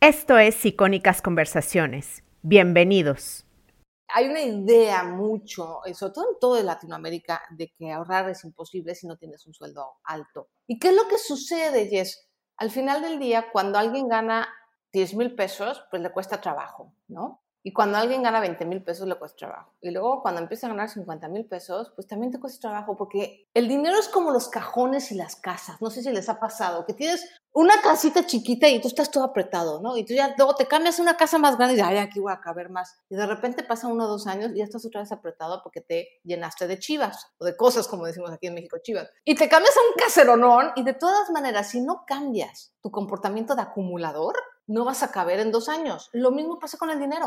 Esto es Icónicas Conversaciones. Bienvenidos. Hay una idea mucho, eh, sobre todo en toda Latinoamérica, de que ahorrar es imposible si no tienes un sueldo alto. ¿Y qué es lo que sucede, Jess? Al final del día, cuando alguien gana 10 mil pesos, pues le cuesta trabajo, ¿no? Y cuando alguien gana 20 mil pesos le cuesta trabajo. Y luego cuando empieza a ganar 50 mil pesos, pues también te cuesta trabajo porque el dinero es como los cajones y las casas. No sé si les ha pasado que tienes una casita chiquita y tú estás todo apretado, ¿no? Y tú ya luego te cambias a una casa más grande y dices, ay, aquí voy a caber más. Y de repente pasa uno o dos años y ya estás otra vez apretado porque te llenaste de chivas o de cosas, como decimos aquí en México, chivas. Y te cambias a un caseronón y de todas maneras, si no cambias tu comportamiento de acumulador, no vas a caber en dos años. Lo mismo pasa con el dinero.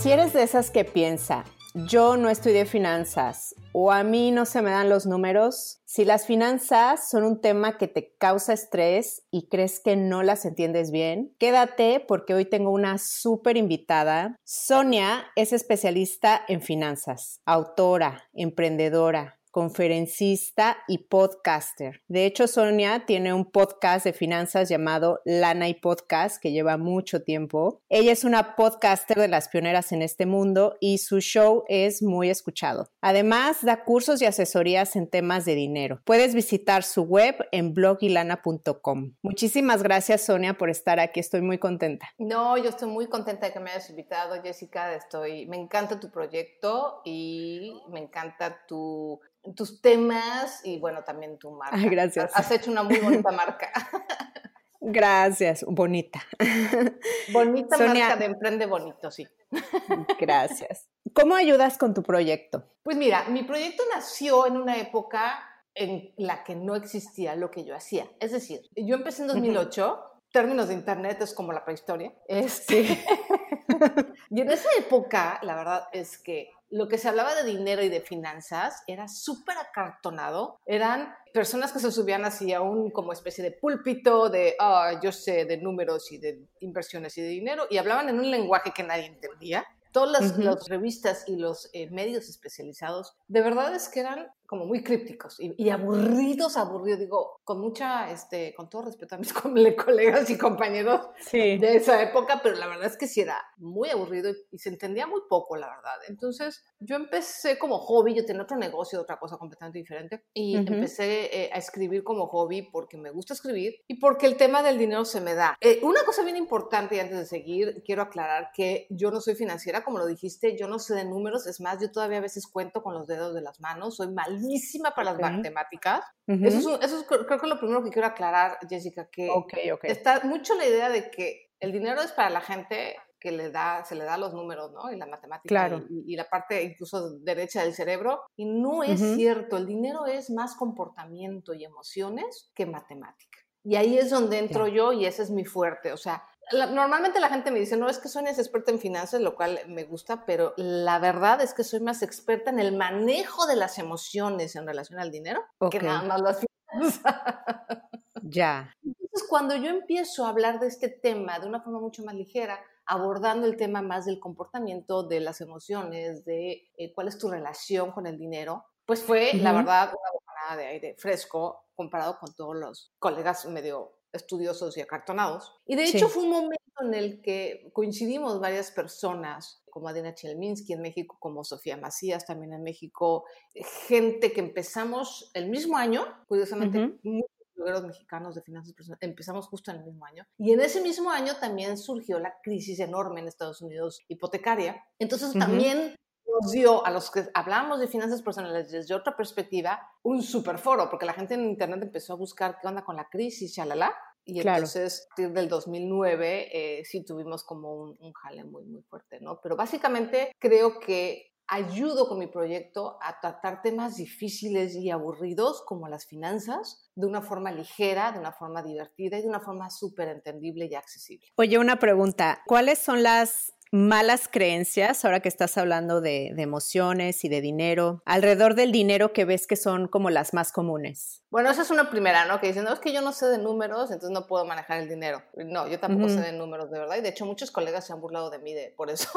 Si eres de esas que piensa, yo no estudié finanzas o a mí no se me dan los números, si las finanzas son un tema que te causa estrés y crees que no las entiendes bien, quédate porque hoy tengo una súper invitada. Sonia es especialista en finanzas, autora, emprendedora, conferencista y podcaster. De hecho, Sonia tiene un podcast de finanzas llamado Lana y Podcast que lleva mucho tiempo. Ella es una podcaster de las pioneras en este mundo y su show es muy escuchado. Además, da cursos y asesorías en temas de dinero. Puedes visitar su web en blogilana.com. Muchísimas gracias, Sonia, por estar aquí. Estoy muy contenta. No, yo estoy muy contenta de que me hayas invitado, Jessica. Estoy, me encanta tu proyecto y me encanta tu tus temas y bueno, también tu marca. gracias. Has hecho una muy bonita marca. Gracias, bonita. Bonita marca de Emprende Bonito, sí. Gracias. ¿Cómo ayudas con tu proyecto? Pues mira, mi proyecto nació en una época en la que no existía lo que yo hacía. Es decir, yo empecé en 2008, términos de internet es como la prehistoria. Este, y en esa época, la verdad es que lo que se hablaba de dinero y de finanzas era súper acartonado. Eran personas que se subían así a un como especie de púlpito de, ah, yo sé de números y de inversiones y de dinero, y hablaban en un lenguaje que nadie entendía. Todas las, revistas y los eh, medios especializados, de verdad es que eran como muy crípticos y, aburridos, aburridos, digo, con mucha, este, con todo respeto a mis colegas y compañeros de esa época, pero la verdad es que sí era muy aburrido y, se entendía muy poco, la verdad. Entonces, yo empecé como hobby, yo tenía otro negocio, otra cosa completamente diferente, y empecé eh, a escribir como hobby porque me gusta escribir y porque el tema del dinero se me da. Eh, una cosa bien importante y antes de seguir, quiero aclarar que yo no soy financiera, como lo dijiste, yo no sé de números, es más, yo todavía a veces cuento con los dedos de las manos, soy mal para las matemáticas. eso, es, creo que es lo primero que quiero aclarar, Jessica, que está mucho la idea de que el dinero es para la gente que le da, se le da los números, ¿no? Y la matemática y, la parte incluso derecha del cerebro. Y no es cierto, el dinero es más comportamiento y emociones que matemática. Y ahí es donde entro yo y ese es mi fuerte. O sea, normalmente la gente me dice, no, es que es experta en finanzas, lo cual me gusta, pero la verdad es que soy más experta en el manejo de las emociones en relación al dinero que nada más las finanzas. Ya. Entonces, cuando yo empiezo a hablar de este tema de una forma mucho más ligera, abordando el tema más del comportamiento, de las emociones, de eh, cuál es tu relación con el dinero, pues fue, la verdad, una bocanada de aire fresco comparado con todos los colegas medio estudiosos y acartonados. Y de hecho fue un momento en el que coincidimos varias personas, como Adina Chelminsky en México, como Sofía Macías también en México, gente que empezamos el mismo año, curiosamente, muchos blogueros mexicanos de finanzas personales, empezamos justo en el mismo año. Y en ese mismo año también surgió la crisis enorme en Estados Unidos hipotecaria. Entonces también nos dio a los que hablamos de finanzas personales desde otra perspectiva un super foro, porque la gente en Internet empezó a buscar qué onda con la crisis, chalala. Y entonces, a partir del 2009, eh, sí tuvimos como un, un, jale muy, muy fuerte, ¿no? Pero básicamente creo que ayudo con mi proyecto a tratar temas difíciles y aburridos como las finanzas de una forma ligera, de una forma divertida y de una forma súper entendible y accesible. Oye, una pregunta, ¿cuáles son las malas creencias, ahora que estás hablando de, emociones y de dinero, alrededor del dinero que ves que son como las más comunes? Bueno, esa es una primera, ¿no? Que dicen, no, es que yo no sé de números, entonces no puedo manejar el dinero. No, yo tampoco sé de números, de verdad. Y de hecho, muchos colegas se han burlado de mí de, por eso.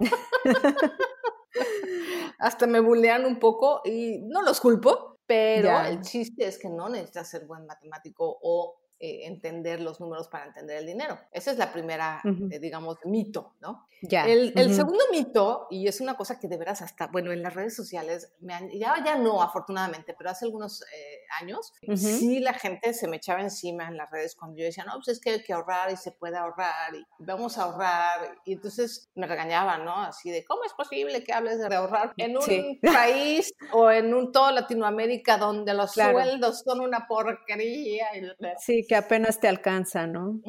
Hasta me bullean un poco y no los culpo, pero el chiste es que no necesitas ser buen matemático o eh, entender los números para entender el dinero. Esa es la primera, eh, digamos, mito, ¿no? Ya. El, segundo mito, y es una cosa que de veras hasta, bueno, en las redes sociales, me han, ya, ya no, afortunadamente, pero hace algunos eh, años, sí la gente se me echaba encima en las redes cuando yo decía, no, pues es que hay que ahorrar y se puede ahorrar y vamos a ahorrar. Y entonces me regañaban, ¿no? Así de, ¿cómo es posible que hables de ahorrar en un país o en un todo Latinoamérica donde los sueldos son una porquería? sí, que apenas te alcanza, ¿no?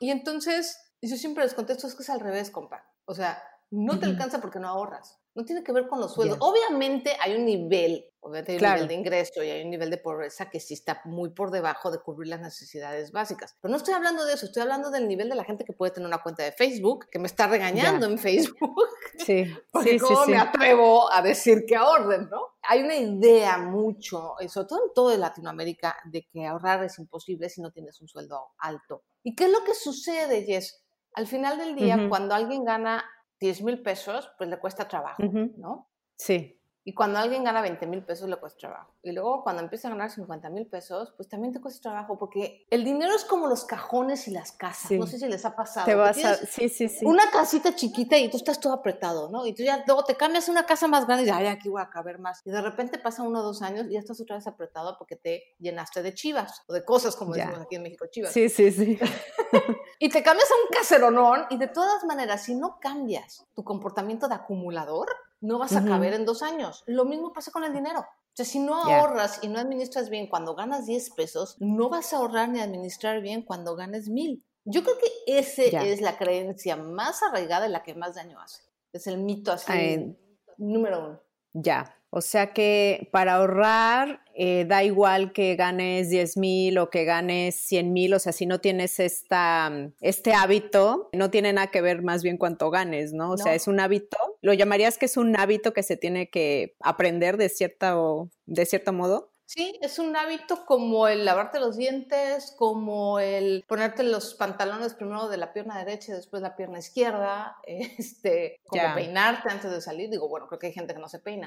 Y entonces, yo siempre les contesto, es que es al revés, compa. O sea, no te alcanza porque no ahorras. No tiene que ver con los sueldos. Obviamente hay un nivel, obviamente hay un nivel de ingreso y hay un nivel de pobreza que sí está muy por debajo de cubrir las necesidades básicas. Pero no estoy hablando de eso, estoy hablando del nivel de la gente que puede tener una cuenta de Facebook, que me está regañando en Facebook. Sí. Porque cómo me atrevo a decir que ahorren, ¿no? Hay una idea mucho, sobre todo en toda Latinoamérica, de que ahorrar es imposible si no tienes un sueldo alto. ¿Y qué es lo que sucede, Jess? Al final del día, cuando alguien gana 10 mil pesos, pues le cuesta trabajo, ¿no? Sí. Y cuando alguien gana 20 mil pesos, le cuesta trabajo. Y luego cuando empieza a ganar 50 mil pesos, pues también te cuesta trabajo, porque el dinero es como los cajones y las casas. No sé si les ha pasado. Te vas a... Sí, sí, sí. Una casita chiquita y tú estás todo apretado, ¿no? Y tú ya luego te cambias a una casa más grande y ay, aquí voy a caber más. Y de repente pasa uno o dos años y ya estás otra vez apretado porque te llenaste de chivas o de cosas, como decimos aquí en México, chivas. Sí, sí, sí. y te cambias a un caseronón y de todas maneras, si no cambias tu comportamiento de acumulador, no vas a caber en dos años. Lo mismo pasa con el dinero. O sea, si no ahorras y no administras bien cuando ganas 10 pesos, no vas a ahorrar ni administrar bien cuando ganes mil. Yo creo que esa es la creencia más arraigada y la que más daño hace. Es el mito así, número uno. Ya, o sea que para ahorrar eh, da igual que ganes 10 mil o que ganes 100 mil, o sea, si no tienes esta, este hábito, no tiene nada que ver más bien cuánto ganes, ¿no? O sea, es un hábito, ¿lo llamarías que es un hábito que se tiene que aprender de, cierta o, de cierto modo? Sí, es un hábito como el lavarte los dientes, como el ponerte los pantalones primero de la pierna derecha y después la pierna izquierda, este, como peinarte antes de salir. Digo, bueno, creo que hay gente que no se peina,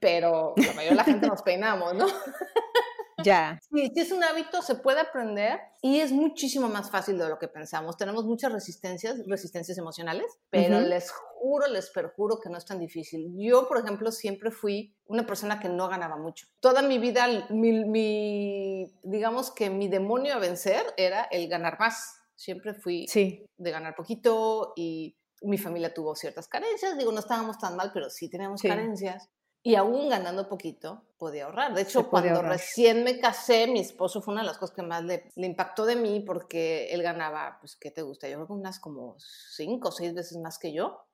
pero la mayoría de la gente nos peinamos, ¿no? Ya. Sí, sí es un hábito, se puede aprender y es muchísimo más fácil de lo que pensamos. Tenemos muchas resistencias, resistencias emocionales, pero les juro, les perjuro que no es tan difícil. Yo, por ejemplo, siempre fui una persona que no ganaba mucho. Toda mi vida, mi, digamos que mi demonio a vencer era el ganar más. Siempre fui de ganar poquito y mi familia tuvo ciertas carencias. Digo, no estábamos tan mal, pero sí teníamos carencias y aún ganando poquito podía ahorrar. De hecho, cuando recién me casé, mi esposo fue una de las cosas que más le, impactó de mí porque él ganaba, pues, ¿qué te gusta? Yo creo que unas como cinco o seis veces más que yo.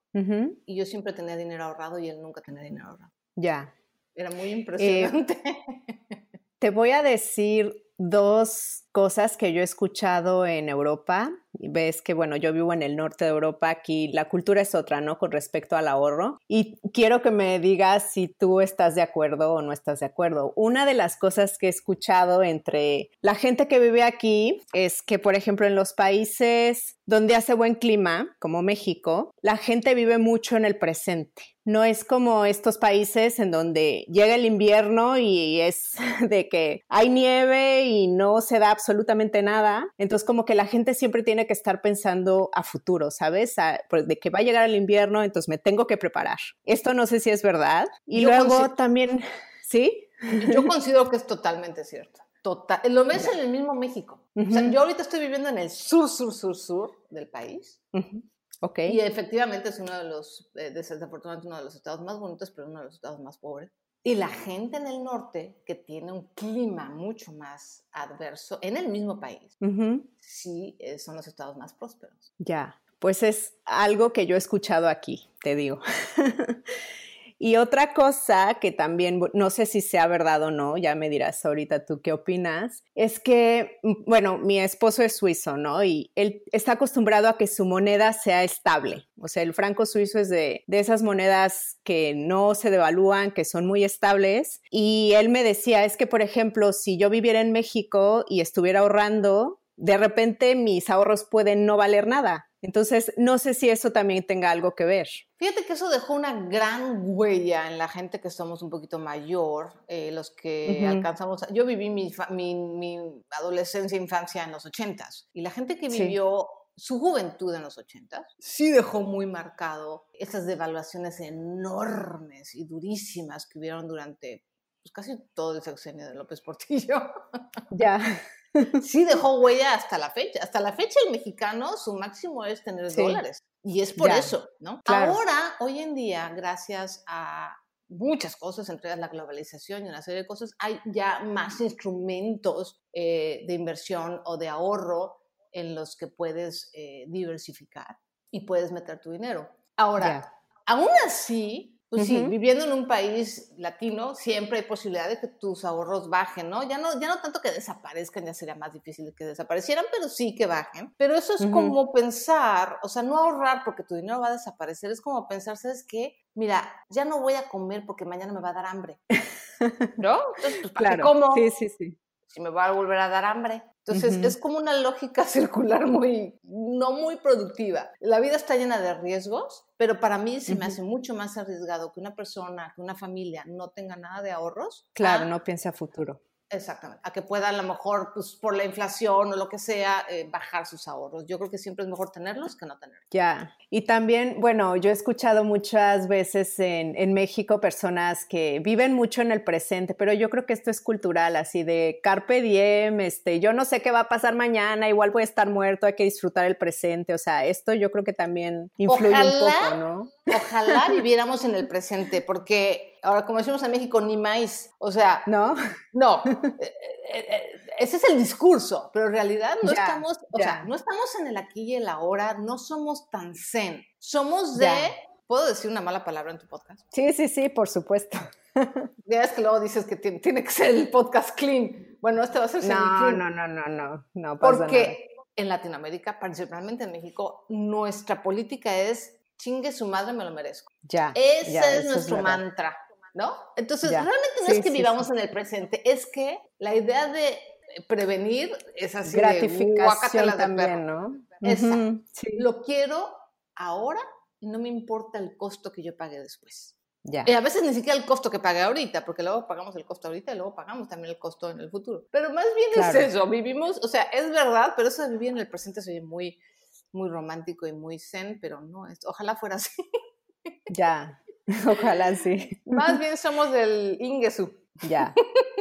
Y yo siempre tenía dinero ahorrado y él nunca tenía dinero ahorrado. Ya. Era muy eh, impresionante. te voy a decir dos cosas que yo he escuchado en Europa. Ves que, bueno, yo vivo en el norte de Europa, aquí la cultura es otra, ¿no? Con respecto al ahorro. Y quiero que me digas si tú estás de acuerdo o no estás de acuerdo. Una de las cosas que he escuchado entre la gente que vive aquí es que, por ejemplo, en los países donde hace buen clima, como México, la gente vive mucho en el presente. No es como estos países en donde llega el invierno y es de que hay nieve y no se da absolutamente nada. Entonces como que la gente siempre tiene que estar pensando a futuro, ¿sabes? Pues, de que va a llegar el invierno, entonces me tengo que preparar. Esto no sé si es verdad. Y luego también, ¿sí? Yo considero que es totalmente cierto. Total. Lo ves en el mismo México. o sea, yo ahorita estoy viviendo en el sur, sur, sur, sur del país. Ok. Y efectivamente es uno de los, eh, desafortunadamente uno de los estados más bonitos, pero uno de los estados más pobres. Y la gente en el norte, que tiene un clima mucho más adverso en el mismo país, sí eh, son los estados más prósperos. Ya, pues es algo que yo he escuchado aquí, te digo. Y otra cosa que también, no sé si sea verdad o no, ya me dirás ahorita tú qué opinas, es que, bueno, mi esposo es suizo, ¿no? Y él está acostumbrado a que su moneda sea estable. O sea, el franco suizo es de, de esas monedas que no se devalúan, que son muy estables. Y él me decía, es que, por ejemplo, si yo viviera en México y estuviera ahorrando, de repente mis ahorros pueden no valer nada. Entonces, no sé si eso también tenga algo que ver. Fíjate que eso dejó una gran huella en la gente que somos un poquito mayor, eh, los que alcanzamos. Yo viví mi, mi, adolescencia, infancia en los ochentas, y la gente que vivió su juventud en los ochentas sí dejó muy marcado esas devaluaciones enormes y durísimas que hubieron durante pues, casi todo el sexenio de López Portillo. Ya. sí dejó huella hasta la fecha. Hasta la fecha el mexicano su máximo es tener dólares. Y es por eso, ¿no? Ahora, hoy en día, gracias a muchas cosas, entre ellas la globalización y una serie de cosas, hay ya más instrumentos eh, de inversión o de ahorro en los que puedes eh, diversificar y puedes meter tu dinero. Ahora, aún así, pues sí, viviendo en un país latino, siempre hay posibilidad de que tus ahorros bajen, ¿no? Ya no, ya no tanto que desaparezcan, ya sería más difícil que desaparecieran, pero sí que bajen. Pero eso es como pensar, o sea, no ahorrar porque tu dinero va a desaparecer, es como pensar, ¿sabes qué? Mira, ya no voy a comer porque mañana me va a dar hambre. ¿No? Entonces, pues, ¿para claro. como? Sí, sí, sí. Si me va a volver a dar hambre. Entonces, es como una lógica circular muy, no muy productiva. La vida está llena de riesgos, pero para mí se me hace mucho más arriesgado que una persona, que una familia no tenga nada de ahorros. Claro, no piense a futuro. Exactamente, a que pueda a lo mejor, pues por la inflación o lo que sea, eh, bajar sus ahorros. Yo creo que siempre es mejor tenerlos que no tenerlos. Ya, y también, bueno, yo he escuchado muchas veces en, en, México personas que viven mucho en el presente, pero yo creo que esto es cultural, así de carpe diem, este, yo no sé qué va a pasar mañana, igual voy a estar muerto, hay que disfrutar el presente, o sea, esto yo creo que también influye un poco, ¿no? Ojalá viviéramos en el presente, porque ahora como decimos en México, ni maíz. O sea, no. No. Eh, eh, eh, ese es el discurso, pero en realidad no estamos, o sea, no estamos en el aquí y el ahora, no somos tan zen. Somos de, ¿puedo decir una mala palabra en tu podcast? Sí, sí, sí, por supuesto. Ya es que luego dices que tiene, que ser el podcast clean. Bueno, este va a ser no, No, no, no, no, no Porque en Latinoamérica, principalmente en México, nuestra política es chingue su madre, me lo merezco. Ya. Ese es nuestro mantra. ¿no? Entonces, realmente no es que vivamos en el presente, es que la idea de prevenir es así gratificación de, también, ¿no? Lo quiero ahora y no me importa el costo que yo pague después. Ya. Y a veces ni siquiera el costo que pague ahorita, porque luego pagamos el costo ahorita y luego pagamos también el costo en el futuro. Pero más bien es eso, vivimos, o sea, es verdad, pero eso de vivir en el presente se oye muy, muy romántico y muy zen, pero no, es, ojalá fuera así. Ya, Ojalá sí. Más bien somos del Ingesu. Ya,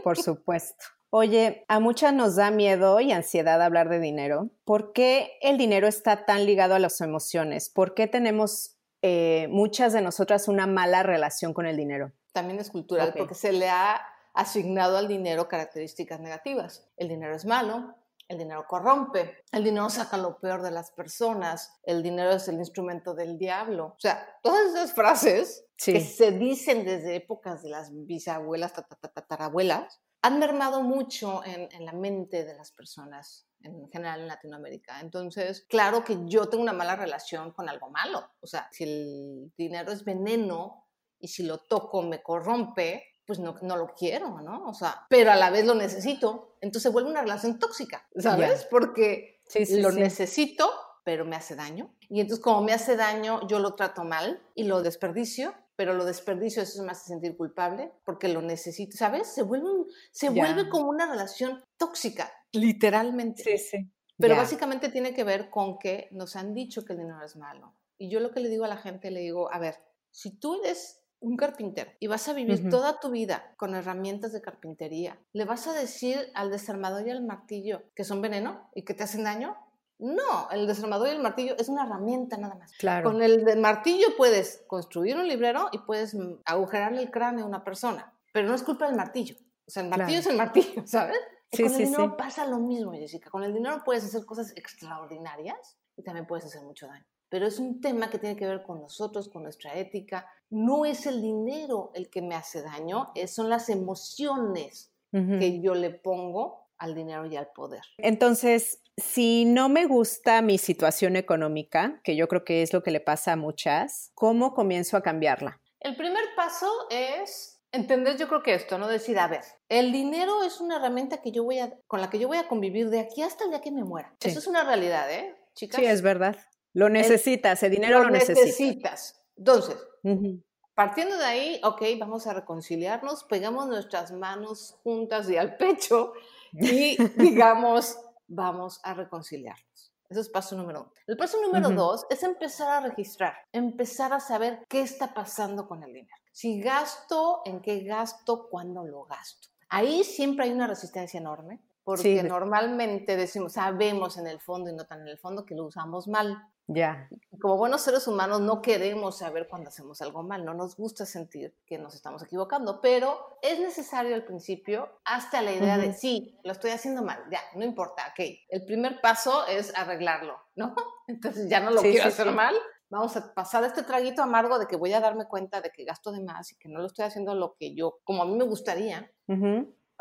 por supuesto. Oye, a muchas nos da miedo y ansiedad hablar de dinero. ¿Por qué el dinero está tan ligado a las emociones? ¿Por qué tenemos eh, muchas de nosotras una mala relación con el dinero? También es cultural, porque se le ha asignado al dinero características negativas. El dinero es malo, el dinero corrompe, el dinero saca lo peor de las personas, el dinero es el instrumento del diablo. O sea, todas esas frases que se dicen desde épocas de las bisabuelas, tatarabuelas, han mermado mucho en, en, la mente de las personas en general en Latinoamérica. Entonces, claro que yo tengo una mala relación con algo malo. O sea, si el dinero es veneno y si lo toco me corrompe, pues no, no lo quiero, ¿no? O sea, pero a la vez lo necesito. Entonces vuelve una relación tóxica, ¿sabes? Porque lo necesito, pero me hace daño. Y entonces como me hace daño, yo lo trato mal y lo desperdicio, pero lo desperdicio, eso me hace sentir culpable porque lo necesito, ¿sabes? Se vuelve, se vuelve como una relación tóxica, literalmente. Sí, sí. Pero básicamente tiene que ver con que nos han dicho que el dinero es malo. Y yo lo que le digo a la gente, le digo, a ver, si tú eres un carpintero y vas a vivir toda tu vida con herramientas de carpintería, ¿le vas a decir al desarmador y al martillo que son veneno y que te hacen daño? No, el desarmador y el martillo es una herramienta nada más. Claro. Con el martillo puedes construir un librero y puedes mm, agujerarle el cráneo a una persona, pero no es culpa del martillo. O sea, el martillo es el martillo, ¿sabes? Sí, con el dinero pasa lo mismo, Jessica. Con el dinero puedes hacer cosas extraordinarias y también puedes hacer mucho daño. Pero es un tema que tiene que ver con nosotros, con nuestra ética. No es el dinero el que me hace daño, son las emociones que yo le pongo al dinero y al poder. Entonces, si no me gusta mi situación económica, que yo creo que es lo que le pasa a muchas, ¿cómo comienzo a cambiarla? El primer paso es entender, yo creo que esto, ¿no? Decir, a ver, el dinero es una herramienta que yo voy a, con la que yo voy a convivir de aquí hasta el día que me muera. Eso es una realidad, ¿eh, chicas? Sí, es verdad. Lo necesitas, el, dinero lo, necesitas. Entonces, partiendo de ahí, ok, vamos a reconciliarnos, pegamos nuestras manos juntas y al pecho y digamos, vamos a reconciliarnos. Ese es paso número uno. El paso número dos es empezar a registrar, empezar a saber qué está pasando con el dinero. Si gasto, en qué gasto, cuándo lo gasto. Ahí siempre hay una resistencia enorme, porque normalmente decimos, sabemos en el fondo y no tan en el fondo que lo usamos mal. Ya. Como buenos seres humanos no queremos saber cuando hacemos algo mal, no nos gusta sentir que nos estamos equivocando, pero es necesario al principio hasta la idea de, sí, lo estoy haciendo mal, ya, no importa, ok. El primer paso es arreglarlo, ¿no? Entonces ya no lo quiero hacer mal, vamos a pasar este traguito amargo de que voy a darme cuenta de que gasto de más y que no lo estoy haciendo lo que yo, como a mí me gustaría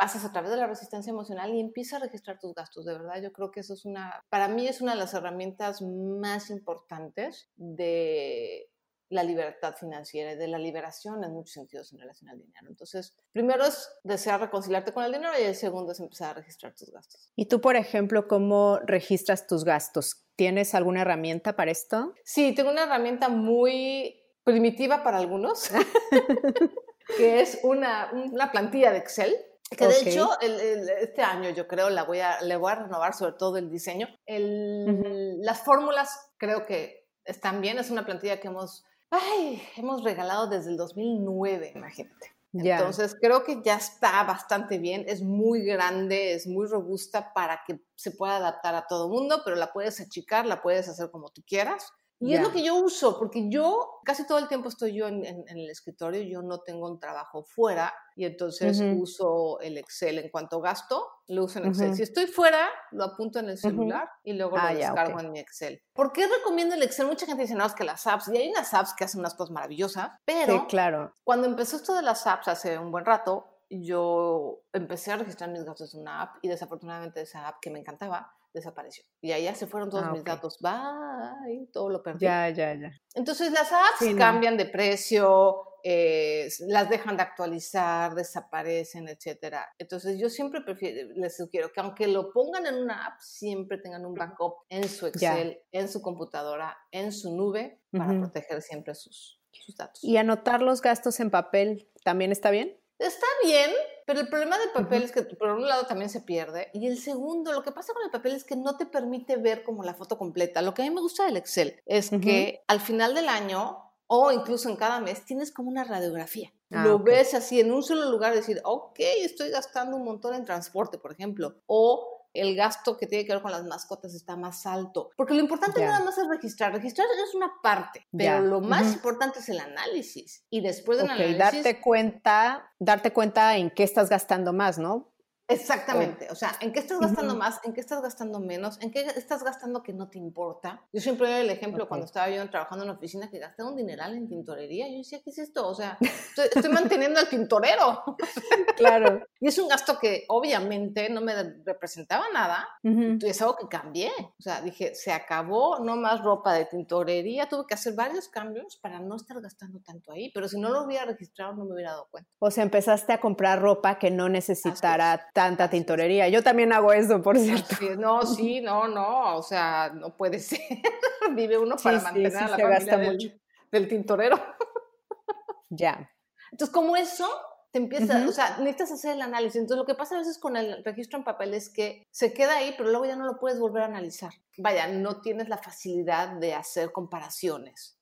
pasas a través de la resistencia emocional y empiezas a registrar tus gastos. De verdad, yo creo que eso es una, para mí es una de las herramientas más importantes de la libertad financiera y de la liberación en muchos sentidos en relación al dinero. Entonces, primero es desear reconciliarte con el dinero y el segundo es empezar a registrar tus gastos. ¿Y tú, por ejemplo, cómo registras tus gastos? ¿Tienes alguna herramienta para esto? Sí, tengo una herramienta muy primitiva para algunos, que es una, una plantilla de Excel que de hecho, este año yo creo la voy a, le voy a renovar sobre todo el diseño. El, Las fórmulas creo que están bien. Es una plantilla que hemos, ay, hemos regalado desde el 2009, imagínate. Entonces creo que ya está bastante bien, es muy grande, es muy robusta para que se pueda adaptar a todo mundo, pero la puedes achicar, la puedes hacer como tú quieras. Y es lo que yo uso, porque yo casi todo el tiempo estoy yo en, el escritorio, yo no tengo un trabajo fuera y entonces uso el Excel. En cuanto gasto, lo uso en Excel. Si estoy fuera, lo apunto en el celular y luego lo ah, descargo en mi Excel. ¿Por qué recomiendo el Excel? Mucha gente dice, no, es que las apps, y hay unas apps que hacen unas cosas maravillosas, pero claro. cuando empezó esto de las apps hace un buen rato, yo empecé a registrar mis gastos en una app y desafortunadamente esa app que me encantaba desapareció. Y allá se fueron todos ah, mis datos. Bye, todo lo perdí. Ya, ya, ya. Entonces las apps cambian de precio, eh, las dejan de actualizar, desaparecen, etcétera. Entonces yo siempre prefiero, les sugiero que aunque lo pongan en una app, siempre tengan un backup en su Excel, en su computadora, en su nube, para proteger siempre sus, sus datos. ¿Y anotar los gastos en papel también está bien? Está bien, pero el problema del papel es que por un lado también se pierde y el segundo, lo que pasa con el papel es que no te permite ver como la foto completa. Lo que a mí me gusta del Excel es que al final del año o incluso en cada mes tienes como una radiografía. Ah, lo ves así en un solo lugar, decir, ok, estoy gastando un montón en transporte, por ejemplo, o el gasto que tiene que ver con las mascotas está más alto. Porque lo importante nada más es registrar. Registrar es una parte, pero lo más importante es el análisis. Y después del okay, análisis... darte cuenta, darte cuenta en qué estás gastando más, ¿no? Exactamente, o sea, ¿en qué estás gastando más? ¿En qué estás gastando menos? ¿En qué estás gastando que no te importa? Yo siempre doy el ejemplo cuando estaba yo trabajando en la oficina que gasté un dineral en tintorería. Yo decía, ¿qué es esto? O sea, estoy, manteniendo al tintorero. Claro. y es un gasto que obviamente no me representaba nada. y Es algo que cambié. O sea, dije, se acabó, no más ropa de tintorería. Tuve que hacer varios cambios para no estar gastando tanto ahí. Pero si no lo hubiera registrado, no me hubiera dado cuenta. O sea, empezaste a comprar ropa que no necesitara tanta tintorería. Yo también hago eso, por cierto. no, sí, no, no, o sea, no puede ser. Vive uno para mantener a la familia del, del, tintorero. ya. Entonces, como eso, te empieza, o sea, necesitas hacer el análisis. Entonces, lo que pasa a veces con el registro en papel es que se queda ahí, pero luego ya no lo puedes volver a analizar. Vaya, no tienes la facilidad de hacer comparaciones.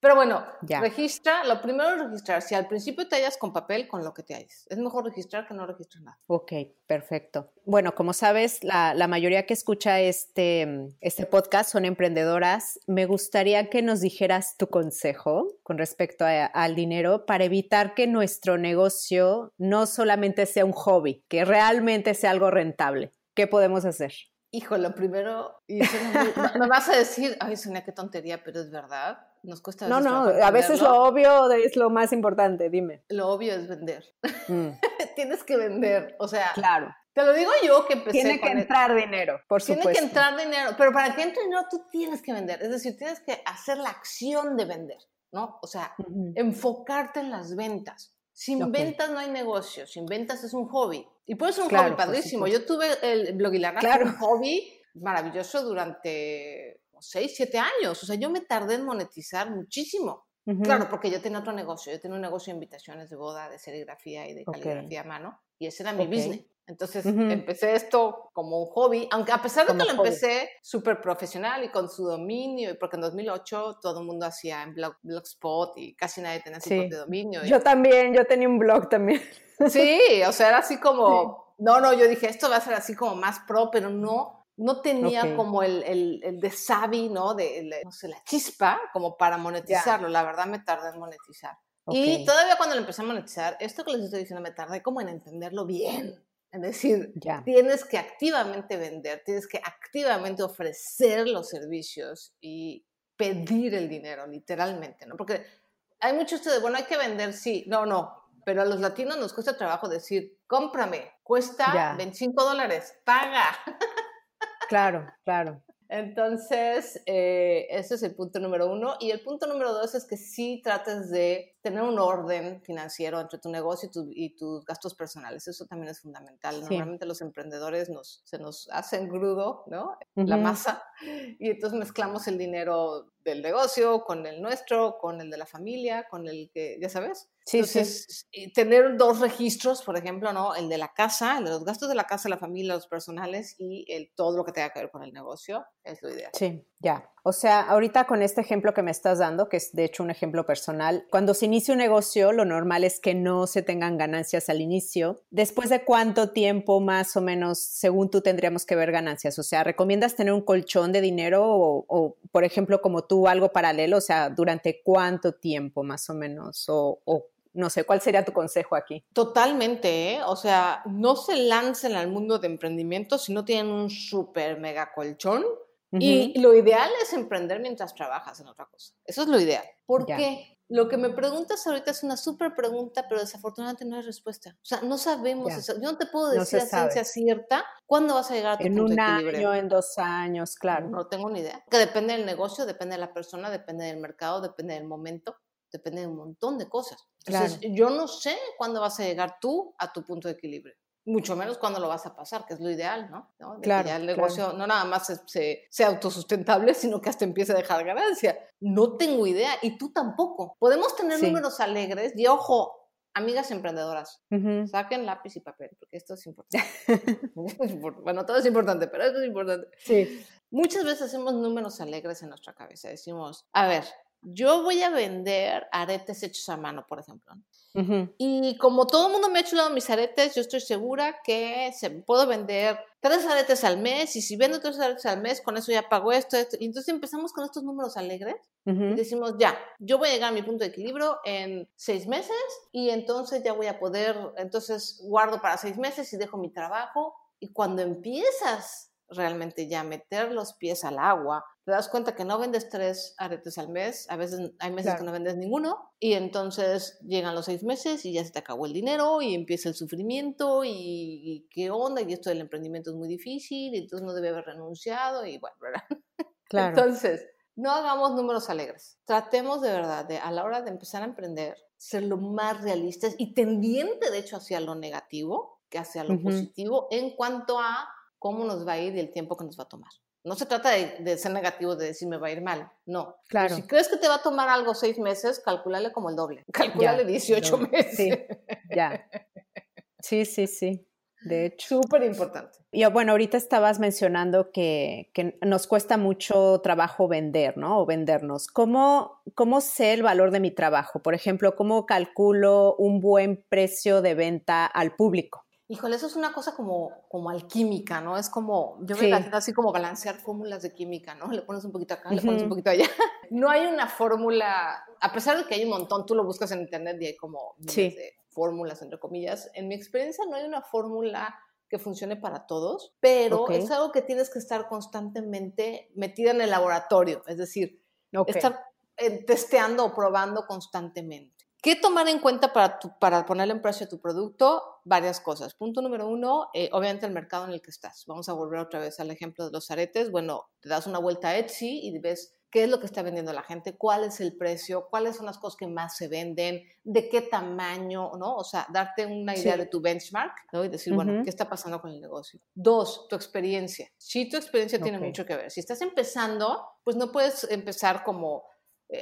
Pero bueno, registra, lo primero es registrar. Si al principio te hallas con papel, con lo que te halles. Es mejor registrar que no registrar nada. Ok, perfecto. Bueno, como sabes, la, mayoría que escucha este, este podcast son emprendedoras. Me gustaría que nos dijeras tu consejo con respecto al dinero para evitar que nuestro negocio no solamente sea un hobby, que realmente sea algo rentable. ¿Qué podemos hacer? Hijo, lo primero, y me vas a decir, ay, Sonia, qué tontería, pero es verdad. Nos cuesta. no, no, a veces lo obvio es lo más importante, dime. Lo obvio es vender. Mm. Tienes que vender, o sea. Claro. Te lo digo yo que empecé. Tiene que entrar dinero, por supuesto. Tiene que entrar dinero, pero para que entre dinero tú tienes que vender. Es decir, tienes que hacer la acción de vender, ¿no? O sea, enfocarte en las ventas. Sin ventas no hay negocio, sin ventas es un hobby. Y puede ser un hobby padrísimo. Yo tuve el blog y claro. un hobby maravilloso durante 6, 7 años. O sea, yo me tardé en monetizar muchísimo. Claro, porque yo tenía otro negocio. Yo tenía un negocio de invitaciones de boda, de serigrafía y de caligrafía a mano. Y ese era mi business. Entonces empecé esto como un hobby, aunque a pesar de que lo empecé súper profesional y con su dominio, porque en 2008 todo el mundo hacía en blog, Blogspot y casi nadie tenía su propio dominio. Yo también, yo tenía un blog también. Sí, o sea, era así como, no, no, yo dije, esto va a ser así como más pro, pero no, no tenía como el, el, el, de savvy, ¿no? De, no sé, la chispa como para monetizarlo. La verdad me tardé en monetizar. Y todavía cuando lo empecé a monetizar, esto que les estoy diciendo me tardé como en entenderlo bien. Es decir, tienes que activamente vender, tienes que activamente ofrecer los servicios y pedir el dinero, literalmente, ¿no? Porque hay mucho esto de, bueno, hay que vender, sí, no, no, pero a los latinos nos cuesta trabajo decir, cómprame, cuesta 25 dólares, paga. Claro, claro. Entonces, eh, ese es el punto número uno. Y el punto número dos es que sí trates de tener un orden financiero entre tu negocio y, tus gastos personales. Eso también es fundamental. Normalmente los emprendedores nos, se nos hacen grudo, ¿no? La masa. Y entonces mezclamos el dinero del negocio con el nuestro, con el de la familia, con el que, ya sabes. Sí, Entonces, tener dos registros, por ejemplo, ¿no? El de la casa, el de los gastos de la casa, la familia, los personales y el, todo lo que tenga que ver con el negocio, es lo ideal. Sí, ya. O sea, ahorita con este ejemplo que me estás dando, que es de hecho un ejemplo personal, cuando se inicia un negocio, lo normal es que no se tengan ganancias al inicio. ¿Después de cuánto tiempo más o menos, según tú, tendríamos que ver ganancias? O sea, ¿recomiendas tener un colchón de dinero o, por ejemplo, como tú, algo paralelo? O sea, ¿durante cuánto tiempo más o menos? O, no sé, ¿cuál sería tu consejo aquí? Totalmente, ¿eh? o sea, no se lancen al mundo de emprendimiento si no tienen un súper mega colchón y lo ideal es emprender mientras trabajas en otra cosa. Eso es lo ideal. ¿Por qué? Lo que me preguntas ahorita es una súper pregunta, pero desafortunadamente no hay respuesta. O sea, no sabemos eso. Yo no te puedo decir a ciencia cierta cuándo vas a llegar a tu en punto un año, en dos años, claro. No tengo ni idea. Que depende del negocio, depende de la persona, depende del mercado, depende del momento, depende de un montón de cosas. Entonces, yo no sé cuándo vas a llegar tú a tu punto de equilibrio mucho menos cuando lo vas a pasar, que es lo ideal, ¿no? claro, que ya el negocio no nada más sea autosustentable, sino que hasta empiece a dejar ganancia. No tengo idea, y tú tampoco. Podemos tener números alegres, y ojo, amigas emprendedoras, saquen lápiz y papel, porque esto es importante. bueno, todo es importante, pero esto es importante. Sí. Muchas veces hacemos números alegres en nuestra cabeza. Decimos, a ver, yo voy a vender aretes hechos a mano, por ejemplo. Y como todo el mundo me ha hecho mis aretes, yo estoy segura que se, puedo vender tres aretes al mes y si vendo tres aretes al mes, con eso ya pago esto, esto. Y entonces empezamos con estos números alegres y decimos, ya, yo voy a llegar a mi punto de equilibrio en seis meses y entonces ya voy a poder, entonces guardo para seis meses y dejo mi trabajo. Y cuando empiezas realmente ya meter los pies al agua, te das cuenta que no vendes tres aretes al mes, a veces hay meses que no vendes ninguno, y entonces llegan los seis meses y ya se te acabó el dinero y empieza el sufrimiento y, qué onda, y esto del emprendimiento es muy difícil, y entonces no debe haber renunciado, y bueno, ¿verdad? Claro. Entonces, no hagamos números alegres, tratemos de verdad de a la hora de empezar a emprender, ser lo más realistas y tendiente de hecho hacia lo negativo que hacia lo positivo en cuanto a cómo nos va a ir y el tiempo que nos va a tomar. No se trata de, ser negativo, de decir me va a ir mal. No. Claro. Si crees que te va a tomar algo seis meses, calculale como el doble. Calculale 18 meses. Sí, ya. Sí, sí, sí. De hecho. Súper importante. Y bueno, ahorita estabas mencionando que, que, nos cuesta mucho trabajo vender, ¿no? O vendernos. ¿Cómo, ¿Cómo sé el valor de mi trabajo? Por ejemplo, ¿cómo calculo un buen precio de venta al público? Híjole, eso es una cosa como, como alquímica, ¿no? Es como, yo me imagino así como balancear fórmulas de química, ¿no? Le pones un poquito acá, le pones un poquito allá. No hay una fórmula, a pesar de que hay un montón, tú lo buscas en internet y hay como de fórmulas, entre comillas. En mi experiencia no hay una fórmula que funcione para todos, pero es algo que tienes que estar constantemente metida en el laboratorio, es decir, estar eh, testeando o probando constantemente. ¿Qué tomar en cuenta para, para ponerle en precio a tu producto? Varias cosas. Punto número uno, eh, obviamente el mercado en el que estás. Vamos a volver otra vez al ejemplo de los aretes. Bueno, te das una vuelta a Etsy y ves qué es lo que está vendiendo la gente, cuál es el precio, cuáles son las cosas que más se venden, de qué tamaño, ¿no? O sea, darte una idea de tu benchmark ¿no? y decir, bueno, ¿qué está pasando con el negocio? Dos, tu experiencia. Sí, tu experiencia tiene mucho que ver. Si estás empezando, pues no puedes empezar como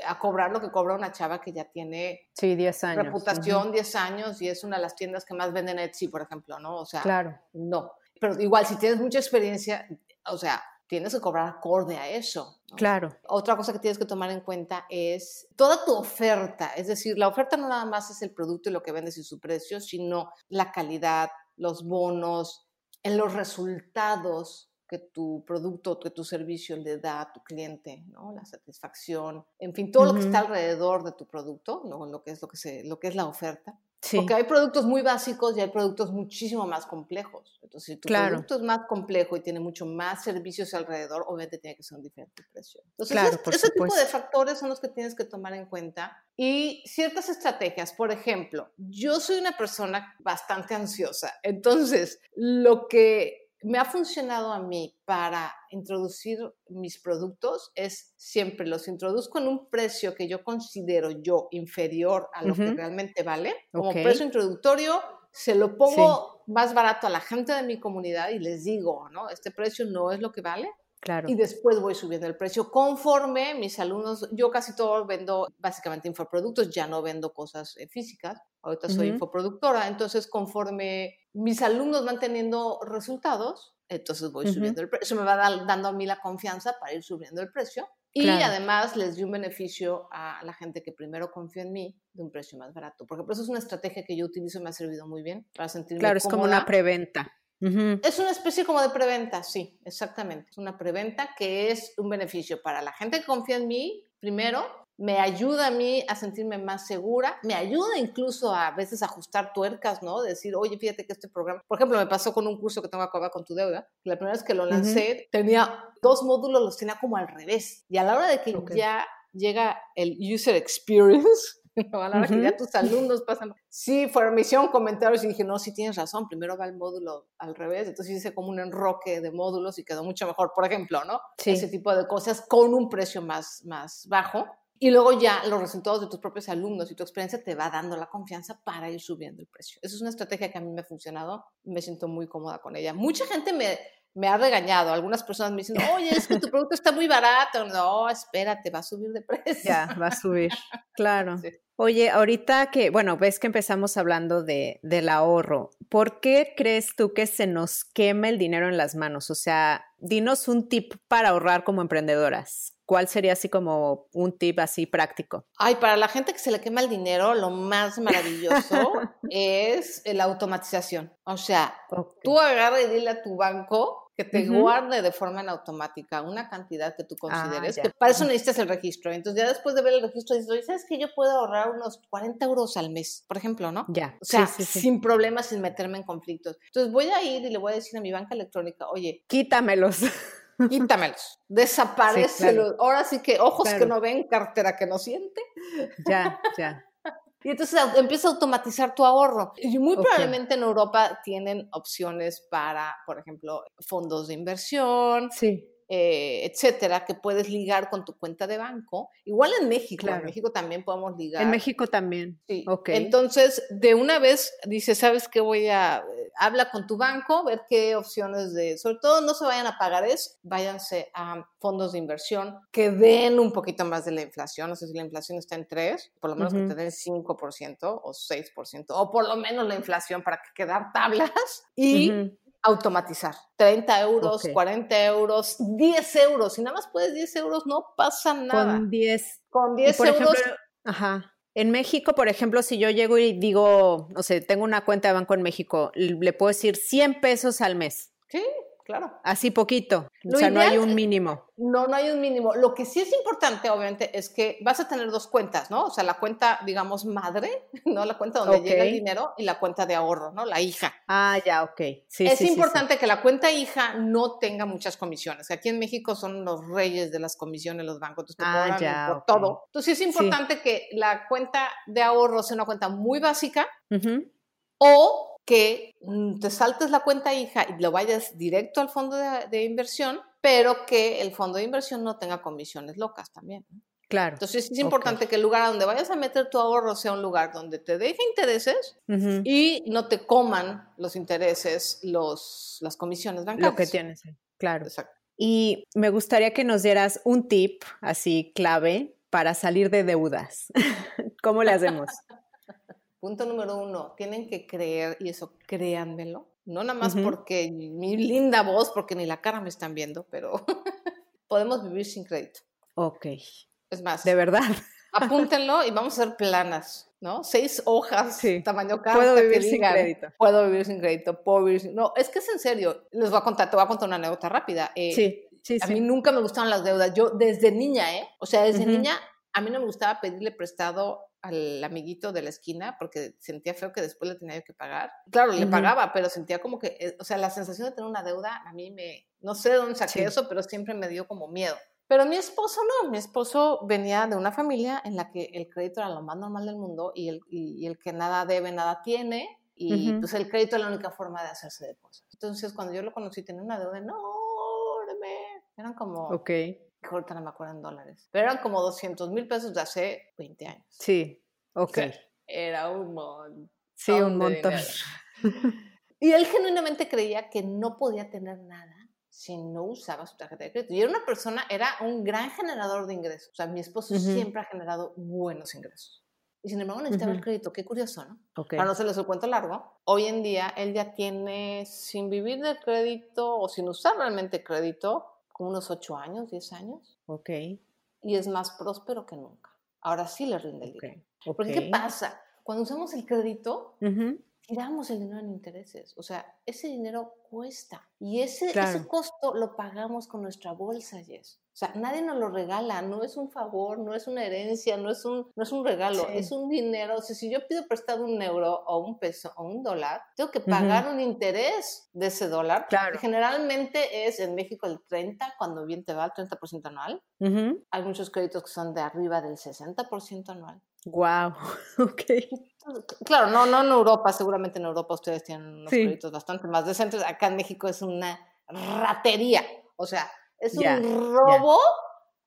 a cobrar lo que cobra una chava que ya tiene sí, 10 años. reputación, 10 años y es una de las tiendas que más venden Etsy, por ejemplo, ¿no? O sea, claro. no. Pero igual, si tienes mucha experiencia, o sea, tienes que cobrar acorde a eso. Claro. Otra cosa que tienes que tomar en cuenta es toda tu oferta. Es decir, la oferta no nada más es el producto y lo que vendes y su precio, sino la calidad, los bonos, en los resultados que tu producto, que tu servicio le da a tu cliente, ¿no? La satisfacción, en fin, todo lo que está alrededor de tu producto, ¿no? lo que es lo que se, lo que es la oferta. Porque hay productos muy básicos y hay productos muchísimo más complejos. Entonces, si tu producto es más complejo y tiene mucho más servicios alrededor, obviamente tiene que ser un diferente precio. Entonces, ese tipo de factores son los que tienes que tomar en cuenta. Y ciertas estrategias, por ejemplo, yo soy una persona bastante ansiosa. Entonces, lo que me ha funcionado a mí para introducir mis productos es siempre los introduzco en un precio que yo considero yo inferior a lo que realmente vale. Como precio introductorio, se lo pongo más barato a la gente de mi comunidad y les digo, ¿no? Este precio no es lo que vale. Claro. Y después voy subiendo el precio conforme mis alumnos, yo casi todo vendo básicamente infoproductos, ya no vendo cosas eh, físicas, ahorita soy infoproductora, entonces conforme mis alumnos van teniendo resultados, entonces voy subiendo el precio. Eso me va dando a mí la confianza para ir subiendo el precio. Y además les doy un beneficio a la gente que primero confía en mí de un precio más barato. Porque eso es una estrategia que yo utilizo y me ha servido muy bien para sentirme Claro, es como una preventa. Es una especie como de preventa, sí, exactamente. Es una preventa que es un beneficio para la gente que confía en mí, primero, me ayuda a mí a sentirme más segura, me ayuda incluso a, veces a ajustar tuercas, ¿no? Decir, oye, fíjate que este programa, por ejemplo, me pasó con un curso que tengo que acabar con tu deuda, la primera vez que lo lancé tenía dos módulos, los tenía como al revés, y a la hora de que ya llega el user experience, a la hora que ya tus alumnos pasan, sí, fueron misión, comentarios y dije, no, sí tienes razón, primero va el módulo al revés, entonces hice como un enroque de módulos y quedó mucho mejor, por ejemplo, ¿no? Sí. Ese tipo de cosas con un precio más, más bajo y luego ya los resultados de tus propios alumnos y tu experiencia te va dando la confianza para ir subiendo el precio. Esa es una estrategia que a mí me ha funcionado me siento muy cómoda con ella. Mucha gente me, me ha regañado. Algunas personas me dicen, oye, es que tu producto está muy barato. No, espérate, va a subir de precio. Ya, va a subir. Claro. Oye, ahorita que, bueno, ves que empezamos hablando de, del ahorro, ¿por qué crees tú que se nos quema el dinero en las manos? O sea, dinos un tip para ahorrar como emprendedoras. ¿Cuál sería así como un tip así práctico? Ay, para la gente que se le quema el dinero, lo más maravilloso es la automatización. O sea, tú agarra y dile a tu banco que te guarde de forma en automática una cantidad que tú ah, consideres, que para eso necesitas el registro. Entonces ya después de ver el registro dices, oye, ¿sabes que yo puedo ahorrar unos 40 euros al mes, por ejemplo, ¿no? Ya. O sea, sin problemas, sin meterme en conflictos. Entonces voy a ir y le voy a decir a mi banca electrónica, oye, quítamelos. Quítamelos, desaparecelos. Ahora sí que ojos que no ven, cartera que no siente. Ya, ya. Y entonces empieza a automatizar tu ahorro. Y muy probablemente en Europa tienen opciones para, por ejemplo, fondos de inversión. Sí. Eh, etcétera, que puedes ligar con tu cuenta de banco. Igual en México, en México también podemos ligar. En México también. Sí. Entonces, de una vez dice, ¿sabes qué voy a? Eh, habla con tu banco, ver qué opciones de, sobre todo no se vayan a pagar eso, váyanse a fondos de inversión que den un poquito más de la inflación. No sé si la inflación está en 3, por lo menos que te den 5% o 6%, o por lo menos la inflación para que quedar tablas. Y automatizar. 30 euros, 40 euros, 10 euros. Si nada más puedes 10 euros, no pasa nada. Con 10. Con 10 euros. ajá. En México, por ejemplo, si yo llego y digo, no sé, tengo una cuenta de banco en México, le puedo decir 100 pesos al mes. Sí, claro. Así poquito. o sea, no hay un mínimo. No, no hay un mínimo. Lo que sí es importante, obviamente, es que vas a tener dos cuentas, ¿no? O sea, la cuenta, digamos, madre, ¿no? La cuenta donde llega el dinero y la cuenta de ahorro, ¿no? La hija. Ah, ya, ok. Sí, es importante que la cuenta hija no tenga muchas comisiones. Aquí en México son los reyes de las comisiones los bancos, entonces te ah, ya, por todo. Entonces sí es importante que la cuenta de ahorro sea una cuenta muy básica o que mm, te saltes la cuenta hija y lo vayas directo al fondo de, inversión, pero que el fondo de inversión no tenga comisiones locas también. Claro. Entonces es importante que el lugar a donde vayas a meter tu ahorro sea un lugar donde te deje intereses y no te coman los intereses, los, las comisiones bancarias. Lo que tienes, claro. Exacto. Y me gustaría que nos dieras un tip así clave para salir de deudas. ¿Cómo le hacemos? Punto número uno, tienen que creer, y eso créanmelo, no nada más porque mi linda voz, porque ni la cara me están viendo, pero podemos vivir sin crédito. Ok. Es más. De verdad. apúntenlo y vamos a hacer planas, ¿no? Seis hojas, tamaño carta. Puedo vivir sin crédito. Puedo vivir sin crédito, puedo vivir sin... No, es que es en serio. Les voy a contar, te voy a contar una anécdota rápida. Eh, sí. Sí, a mí nunca me gustaban las deudas. Yo desde niña, ¿eh? O sea, desde niña a mí no me gustaba pedirle prestado al amiguito de la esquina porque sentía feo que después le tenía que pagar. Claro, le pagaba, pero sentía como que, eh, o sea, la sensación de tener una deuda a mí me, no sé de dónde saqué eso, pero siempre me dio como miedo. Pero mi esposo no, mi esposo venía de una familia en la que el crédito era lo más normal del mundo y el, y, el que nada debe, nada tiene, y pues el crédito es la única forma de hacerse de cosas. Entonces, cuando yo lo conocí, tenía una deuda enorme, eran como... Ok ahorita no me acuerdo en dólares, pero eran como 200 mil pesos de hace 20 años. Sí, ok. era un montón. Sí, un montón. y él genuinamente creía que no podía tener nada si no usaba su tarjeta de crédito. Y era una persona, era un gran generador de ingresos. O sea, mi esposo siempre ha generado buenos ingresos. Y sin embargo necesitaba el crédito. Qué curioso, ¿no? Okay. Para no hacerles el cuento largo, hoy en día él ya tiene, sin vivir de crédito o sin usar realmente crédito, como unos 8 años, 10 años. Ok. Y es más próspero que nunca. Ahora sí le rinde el dinero. Porque ¿qué pasa? Cuando usamos el crédito, tiramos el dinero en intereses. O sea, ese dinero cuesta. Y ese, ese costo lo pagamos con nuestra bolsa, Jess. O sea, nadie nos lo regala, no es un favor, no es una herencia, no es un, no es un regalo, es un dinero. O sea, si yo pido prestado un euro o un peso o un dólar, tengo que pagar un interés de ese dólar. Claro. Que generalmente es en México el 30, cuando bien te va el 30% anual. Hay muchos créditos que son de arriba del 60% anual. Wow, ok. Claro, no, no en Europa, seguramente en Europa ustedes tienen unos créditos bastante más decentes. Acá en México es una ratería. O sea, es un robo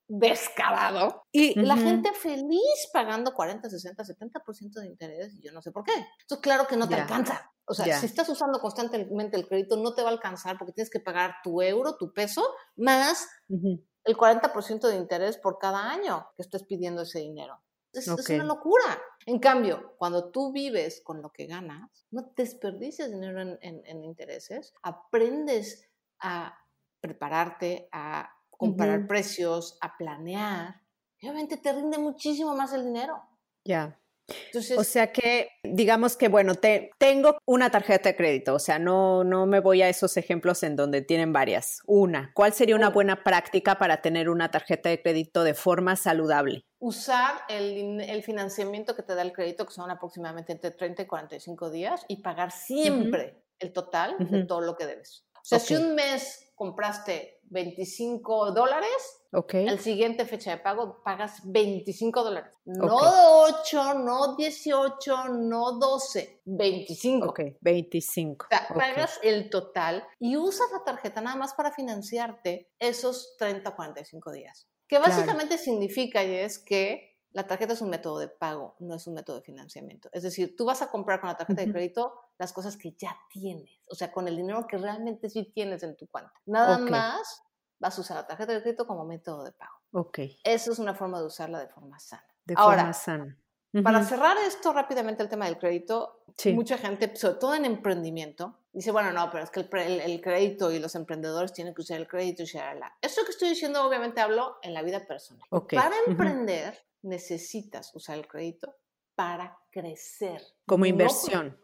descarado. Y la gente feliz pagando 40, 60, 70% de interés, y yo no sé por qué. Entonces, claro que no te alcanza. O sea, si estás usando constantemente el crédito, no te va a alcanzar porque tienes que pagar tu euro, tu peso, más el 40% de interés por cada año que estés pidiendo ese dinero. Es, es, una locura. En cambio, cuando tú vives con lo que ganas, no desperdicias dinero en, en intereses, aprendes a prepararte, a comparar precios, a planear, obviamente te rinde muchísimo más el dinero. Ya. Entonces, o sea que, digamos que, bueno, te, tengo una tarjeta de crédito, o sea, no, no me voy a esos ejemplos en donde tienen varias. Una, ¿cuál sería una buena práctica para tener una tarjeta de crédito de forma saludable? Usar el, el financiamiento que te da el crédito, que son aproximadamente entre 30 y 45 días, y pagar siempre el total de todo lo que debes. O sea, si un mes compraste 25 dólares, okay. el siguiente fecha de pago pagas 25 dólares. No 8, no 18, no 12, 25. Ok, 25. O sea, pagas el total y usas la tarjeta nada más para financiarte esos 30 o 45 días. Que básicamente significa, es que la tarjeta es un método de pago, no es un método de financiamiento. Es decir, tú vas a comprar con la tarjeta de crédito las cosas que ya tienes, o sea, con el dinero que realmente sí tienes en tu cuenta. Nada más vas a usar la tarjeta de crédito como método de pago. Ok. Eso es una forma de usarla de forma sana. De forma sana. Para cerrar esto rápidamente el tema del crédito, mucha gente, sobre todo en emprendimiento, dice, bueno, no, pero es que el, crédito y los emprendedores tienen que usar el crédito y la. Esto que estoy diciendo obviamente hablo en la vida personal. Para emprender, necesitas usar el crédito para crecer. Como inversión.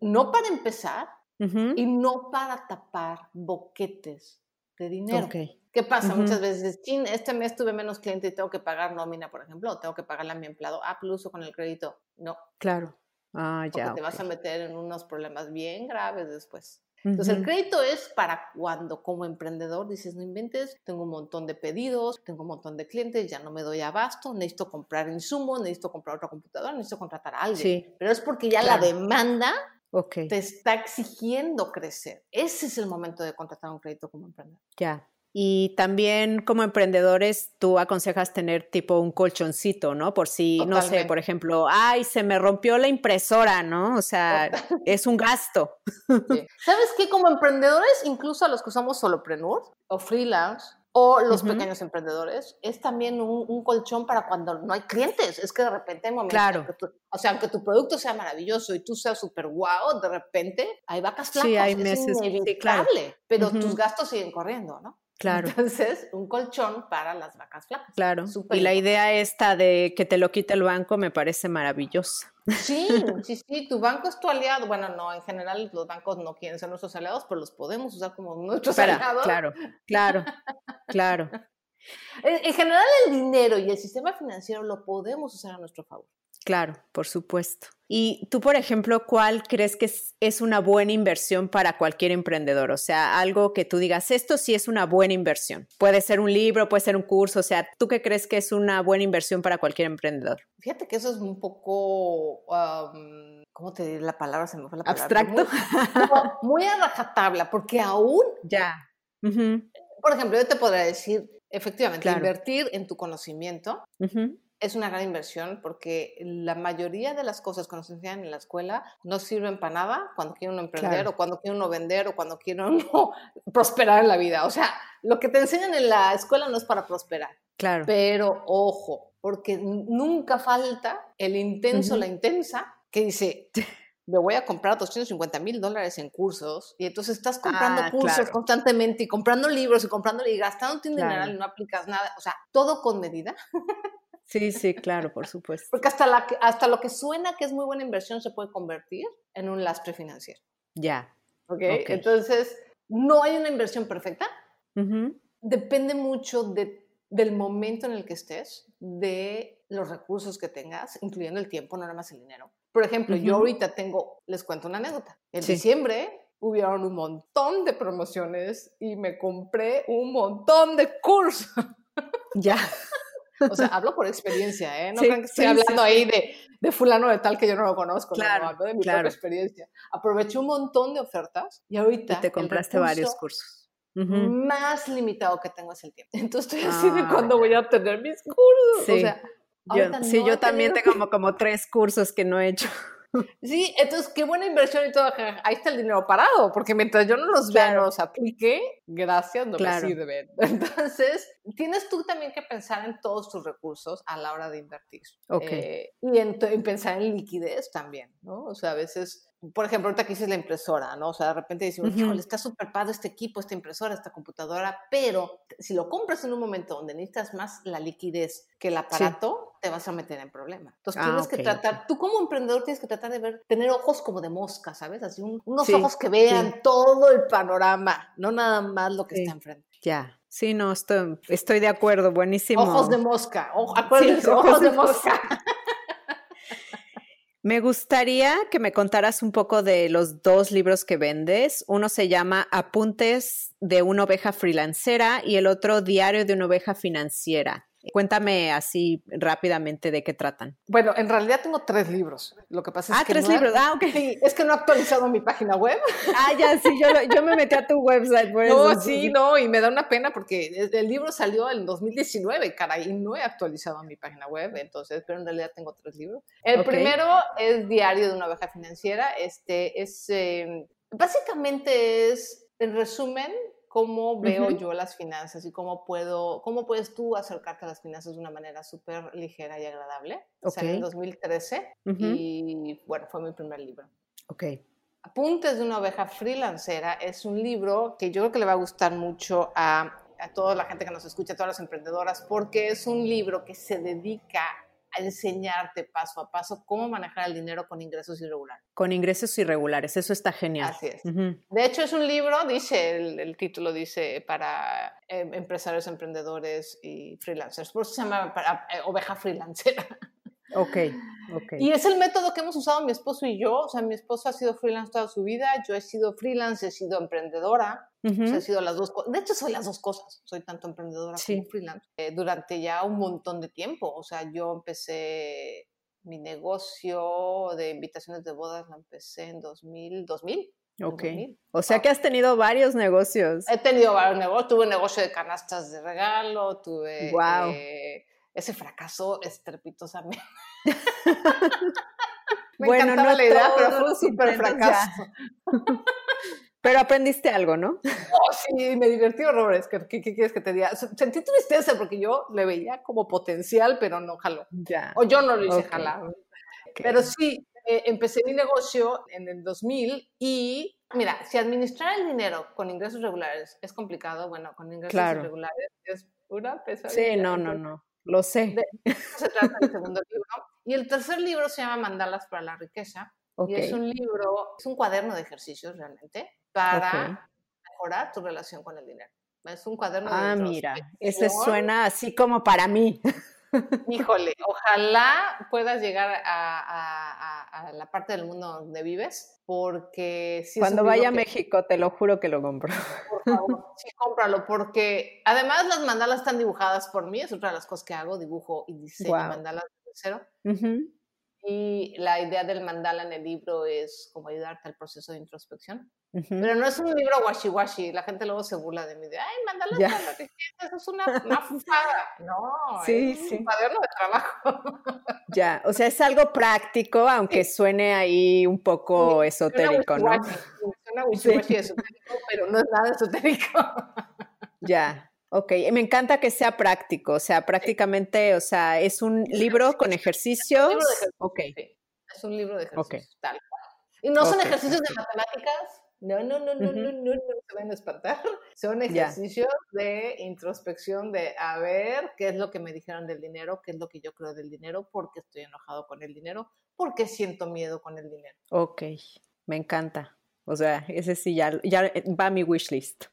No, para empezar, y no para tapar boquetes de dinero. ¿Qué pasa? Muchas veces, chin, este mes tuve menos cliente y tengo que pagar nómina, por ejemplo, o tengo que pagarle a mi empleado. Ah, plus con el crédito. No. Claro. Ah, ya. Porque te vas a meter en unos problemas bien graves después. Entonces, el crédito es para cuando como emprendedor dices, no inventes, tengo un montón de pedidos, tengo un montón de clientes, ya no me doy abasto, necesito comprar insumos, necesito comprar otra computadora, necesito contratar a alguien. Sí. Pero es porque ya la demanda te está exigiendo crecer. Ese es el momento de contratar un crédito como emprendedor. Ya. Y también como emprendedores, tú aconsejas tener tipo un colchoncito, ¿no? Por si, no sé, por ejemplo, ay, se me rompió la impresora, ¿no? O sea, es un gasto. ¿Sabes qué? Como emprendedores, incluso a los que somos solopreneur o freelance, o los pequeños emprendedores, es también un, colchón para cuando no hay clientes. Es que de repente hay momentos claro. o sea, aunque tu producto sea maravilloso y tú seas súper guau, de repente hay vacas flacas, sí, hay meses, es inevitable, pero tus gastos siguen corriendo, ¿no? Claro. Entonces, un colchón para las vacas flacas. Claro. y la idea esta de que te lo quite el banco me parece maravillosa. Sí, sí, sí, tu banco es tu aliado. Bueno, no, en general los bancos no quieren ser nuestros aliados, pero los podemos usar como nuestros aliados. Claro, claro, claro. en general el dinero y el sistema financiero lo podemos usar a nuestro favor. Claro, por supuesto. Y tú, por ejemplo, ¿cuál crees que es, una buena inversión para cualquier emprendedor? O sea, algo que tú digas, esto sí es una buena inversión. Puede ser un libro, puede ser un curso, o sea, ¿tú qué crees que es una buena inversión para cualquier emprendedor? Fíjate que eso es un poco, ¿cómo te diré la palabra? Se me fue la palabra. ¿Abstracto? Muy, a rajatabla, porque aún... Ya. Por ejemplo, yo te podría decir, efectivamente, invertir en tu conocimiento es una gran inversión porque la mayoría de las cosas que nos enseñan en la escuela no sirven para nada cuando quiere uno emprender o cuando quiere uno vender o cuando quiere uno prosperar en la vida. O sea, lo que te enseñan en la escuela no es para prosperar. Claro. Pero ojo, porque nunca falta el intenso, la intensa, que dice, me voy a comprar 250 mil dólares en cursos y entonces estás comprando ah, cursos constantemente y comprando libros y comprando y gastando un dinero y no aplicas nada. O sea, todo con medida. Sí, sí, claro, por supuesto. Porque hasta, la, hasta lo que suena que es muy buena inversión se puede convertir en un lastre financiero. Ya. ¿Okay? Entonces, no hay una inversión perfecta. Depende mucho de, del momento en el que estés, de los recursos que tengas, incluyendo el tiempo, no nada más el dinero. Por ejemplo, yo ahorita tengo, les cuento una anécdota. En diciembre hubieron un montón de promociones y me compré un montón de cursos. Ya. O sea, hablo por experiencia, ¿eh? No crean que estoy hablando ahí de, de, fulano de tal que yo no lo conozco, claro, no, hablo de mi propia experiencia. Aproveché un montón de ofertas y ahorita... Y te compraste varios cursos. Más limitado que tengo es el tiempo. Entonces estoy así de cuándo voy a obtener mis cursos. Sí, o sea, yo, sí, yo también tengo como, como tres cursos que no he hecho. Sí, entonces qué buena inversión y todo. Ahí está el dinero parado, porque mientras yo no los vea, no los aplique, gracias, no me sirven. Entonces, tienes tú también que pensar en todos tus recursos a la hora de invertir. Okay. Eh, y en, en, pensar en liquidez también, ¿no? O sea, a veces por ejemplo, ahorita que dices la impresora, ¿no? O sea, de repente decimos, híjole, está súper padre este equipo, esta impresora, esta computadora, pero si lo compras en un momento donde necesitas más la liquidez que el aparato, te vas a meter en problema. Entonces ah, tienes que tratar, tú como emprendedor tienes que tratar de ver, tener ojos como de mosca, ¿sabes? Así unos ojos que vean todo el panorama, no nada más lo que está enfrente. Ya. Sí, no, estoy, estoy de acuerdo, buenísimo. Ojos de mosca, acuérdense, ojos, de mosca. Me gustaría que me contaras un poco de los dos libros que vendes. Uno se llama Apuntes de una oveja freelancera y el otro Diario de una oveja financiera. Cuéntame así rápidamente de qué tratan. Bueno, en realidad tengo tres libros. Lo que pasa es ah, que. tres libros. ah, ok. Sí, es que no he actualizado mi página web. Ah, ya, sí, yo, yo me metí a tu website. Por no, sí, no, y me da una pena porque el libro salió en 2019, caray, y no he actualizado mi página web, entonces, pero en realidad tengo tres libros. El primero es Diario de una oveja financiera. Este es. Eh, básicamente es, en resumen, cómo veo yo las finanzas y cómo puedo, cómo puedes tú acercarte a las finanzas de una manera súper ligera y agradable. Okay. en 2013 y bueno, fue mi primer libro. Ok. Apuntes de una oveja freelancera es un libro que yo creo que le va a gustar mucho a, a toda la gente que nos escucha, a todas las emprendedoras, porque es un libro que se dedica a enseñarte paso a paso cómo manejar el dinero con ingresos irregulares. Con ingresos irregulares, eso está genial. Así es. De hecho, es un libro, dice, el, título dice, para em, empresarios, emprendedores y freelancers. Por eso se llama eh, oveja freelancera. Ok, ok. Y es el método que hemos usado mi esposo y yo. O sea, mi esposo ha sido freelance toda su vida, yo he sido freelance, he sido emprendedora. o sea, he sido las dos. De hecho, soy las dos cosas. Soy tanto emprendedora como freelance. Eh, durante ya un montón de tiempo. O sea, yo empecé mi negocio de invitaciones de bodas, lo empecé en 2000. 2000 Ok. O sea que has tenido varios negocios. He tenido varios negocios. Tuve un negocio de canastas de regalo, tuve wow ese fracaso estrepitosamente. Me bueno, no la idea, pero fue un súper fracaso. Pero aprendiste algo, ¿no? Oh, sí, me divertí horrores. ¿Qué, qué, quieres que te diga? Sentí tristeza porque yo le veía como potencial, pero no jaló. Ya. O yo no lo hice jalar. Pero sí, eh, empecé mi negocio en el 2000 y, mira, si administrar el dinero con ingresos regulares es complicado, bueno, con ingresos irregulares es una pesadilla. Sí, no, no, no. Lo sé. De se trata el segundo libro. Y el tercer libro se llama Mandalas para la riqueza. Y es un libro, es un cuaderno de ejercicios realmente para mejorar tu relación con el dinero. Es un cuaderno ah, de Ah, mira, ese suena así como para mí. Híjole, ojalá puedas llegar a, la parte del mundo donde vives, porque si Cuando vaya a México, te lo juro que lo compro. Por favor, sí, cómpralo, porque además las mandalas están dibujadas por mí, es otra de las cosas que hago, dibujo y diseño mandalas de cero. Y la idea del mandala en el libro es como ayudarte al proceso de introspección. Pero no es un libro washi-washi. La gente luego se burla de mí. De, Ay, mandala para la riqueza, eso es una, una fufada. No, sí, es un cuaderno de trabajo. Ya, o sea, es algo práctico, aunque suene ahí un poco esotérico, ¿no? Suena washi-washi esotérico, pero no es nada esotérico. Ya, Ok, me encanta que sea práctico, o sea, prácticamente, o sea, es un libro con ejercicios. Es un libro de ejercicios, tal cual. Y no son ejercicios de matemáticas, no, no, no, no, no, no, no, se van a espantar. Son ejercicios de introspección de a ver qué es lo que me dijeron del dinero, qué es lo que yo creo del dinero, por qué estoy enojado con el dinero, por qué siento miedo con el dinero. Ok, me encanta. O sea, ese sí ya, ya va a mi wish list.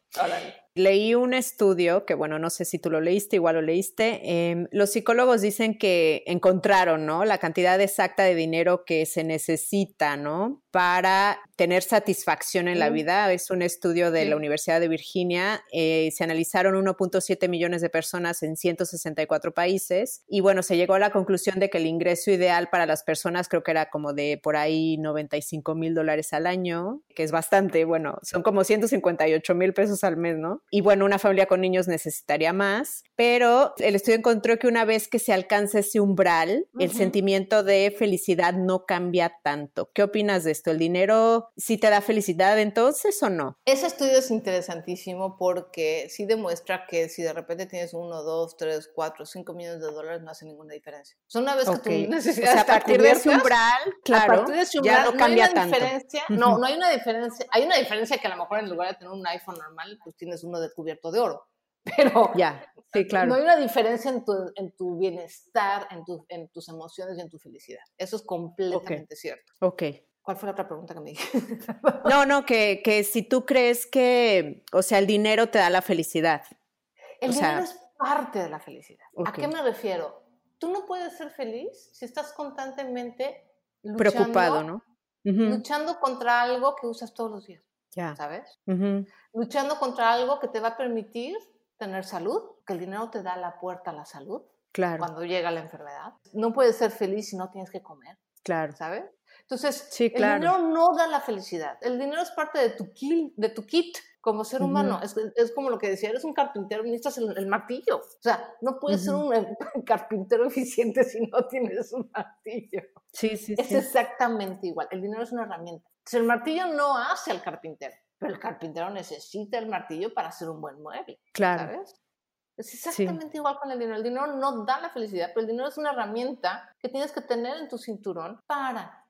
Leí un estudio, que bueno, no sé si tú lo leíste, igual lo leíste. Em, los psicólogos dicen que encontraron, ¿no? La cantidad exacta de dinero que se necesita, ¿no? Para tener satisfacción en la vida. Es un estudio de la Universidad de Virginia. Eh, se analizaron 1.7 millones de personas en 164 países. Y bueno, se llegó a la conclusión de que el ingreso ideal para las personas creo que era como de por ahí 95 mil dólares al año, que es bastante, bueno, son como 158 mil pesos al mes, ¿no? Y bueno, una familia con niños necesitaría más, pero el estudio encontró que una vez que se alcanza ese umbral, el sentimiento de felicidad no cambia tanto. ¿Qué opinas de esto? ¿El dinero sí te da felicidad entonces o no? Ese estudio es interesantísimo porque sí demuestra que si de repente tienes uno, dos, tres, cuatro, cinco millones de dólares no hace ninguna diferencia. O una vez que tu necesidad o sea, a partir de ese umbral, claro, ya no cambia tanto. No, no hay una diferencia. Hay una diferencia que a lo mejor en lugar de tener un iPhone normal, pues tienes uno de cubierto de oro. Pero ya, sí, claro. no hay una diferencia en tu, en tu bienestar, en, tu, en tus emociones y en tu felicidad. Eso es completamente cierto. Ok. ¿Cuál fue la otra pregunta que me dijiste? no, no, que, que, si tú crees que, o sea, el dinero te da la felicidad. El dinero es parte de la felicidad. ¿A qué me refiero? Tú no puedes ser feliz si estás constantemente luchando, preocupado, ¿no? Luchando contra algo que usas todos los días. ¿Sabes? Luchando contra algo que te va a permitir tener salud, que el dinero te da la puerta a la salud. Claro. Cuando llega la enfermedad. No puedes ser feliz si no tienes que comer. Claro. ¿Sabes? Entonces, el dinero no da la felicidad. El dinero es parte de tu, kit, de tu kit como ser humano. es, es, como lo que decía, eres un carpintero, necesitas el, el martillo. O sea, no puedes ser un carpintero eficiente si no tienes un martillo. Sí, sí, es exactamente igual. El dinero es una herramienta el martillo no hace al carpintero, pero el carpintero necesita el martillo para hacer un buen mueble. Claro. ¿Sabes? Es exactamente igual con el dinero. El dinero no da la felicidad, pero el dinero es una herramienta que tienes que tener en tu cinturón para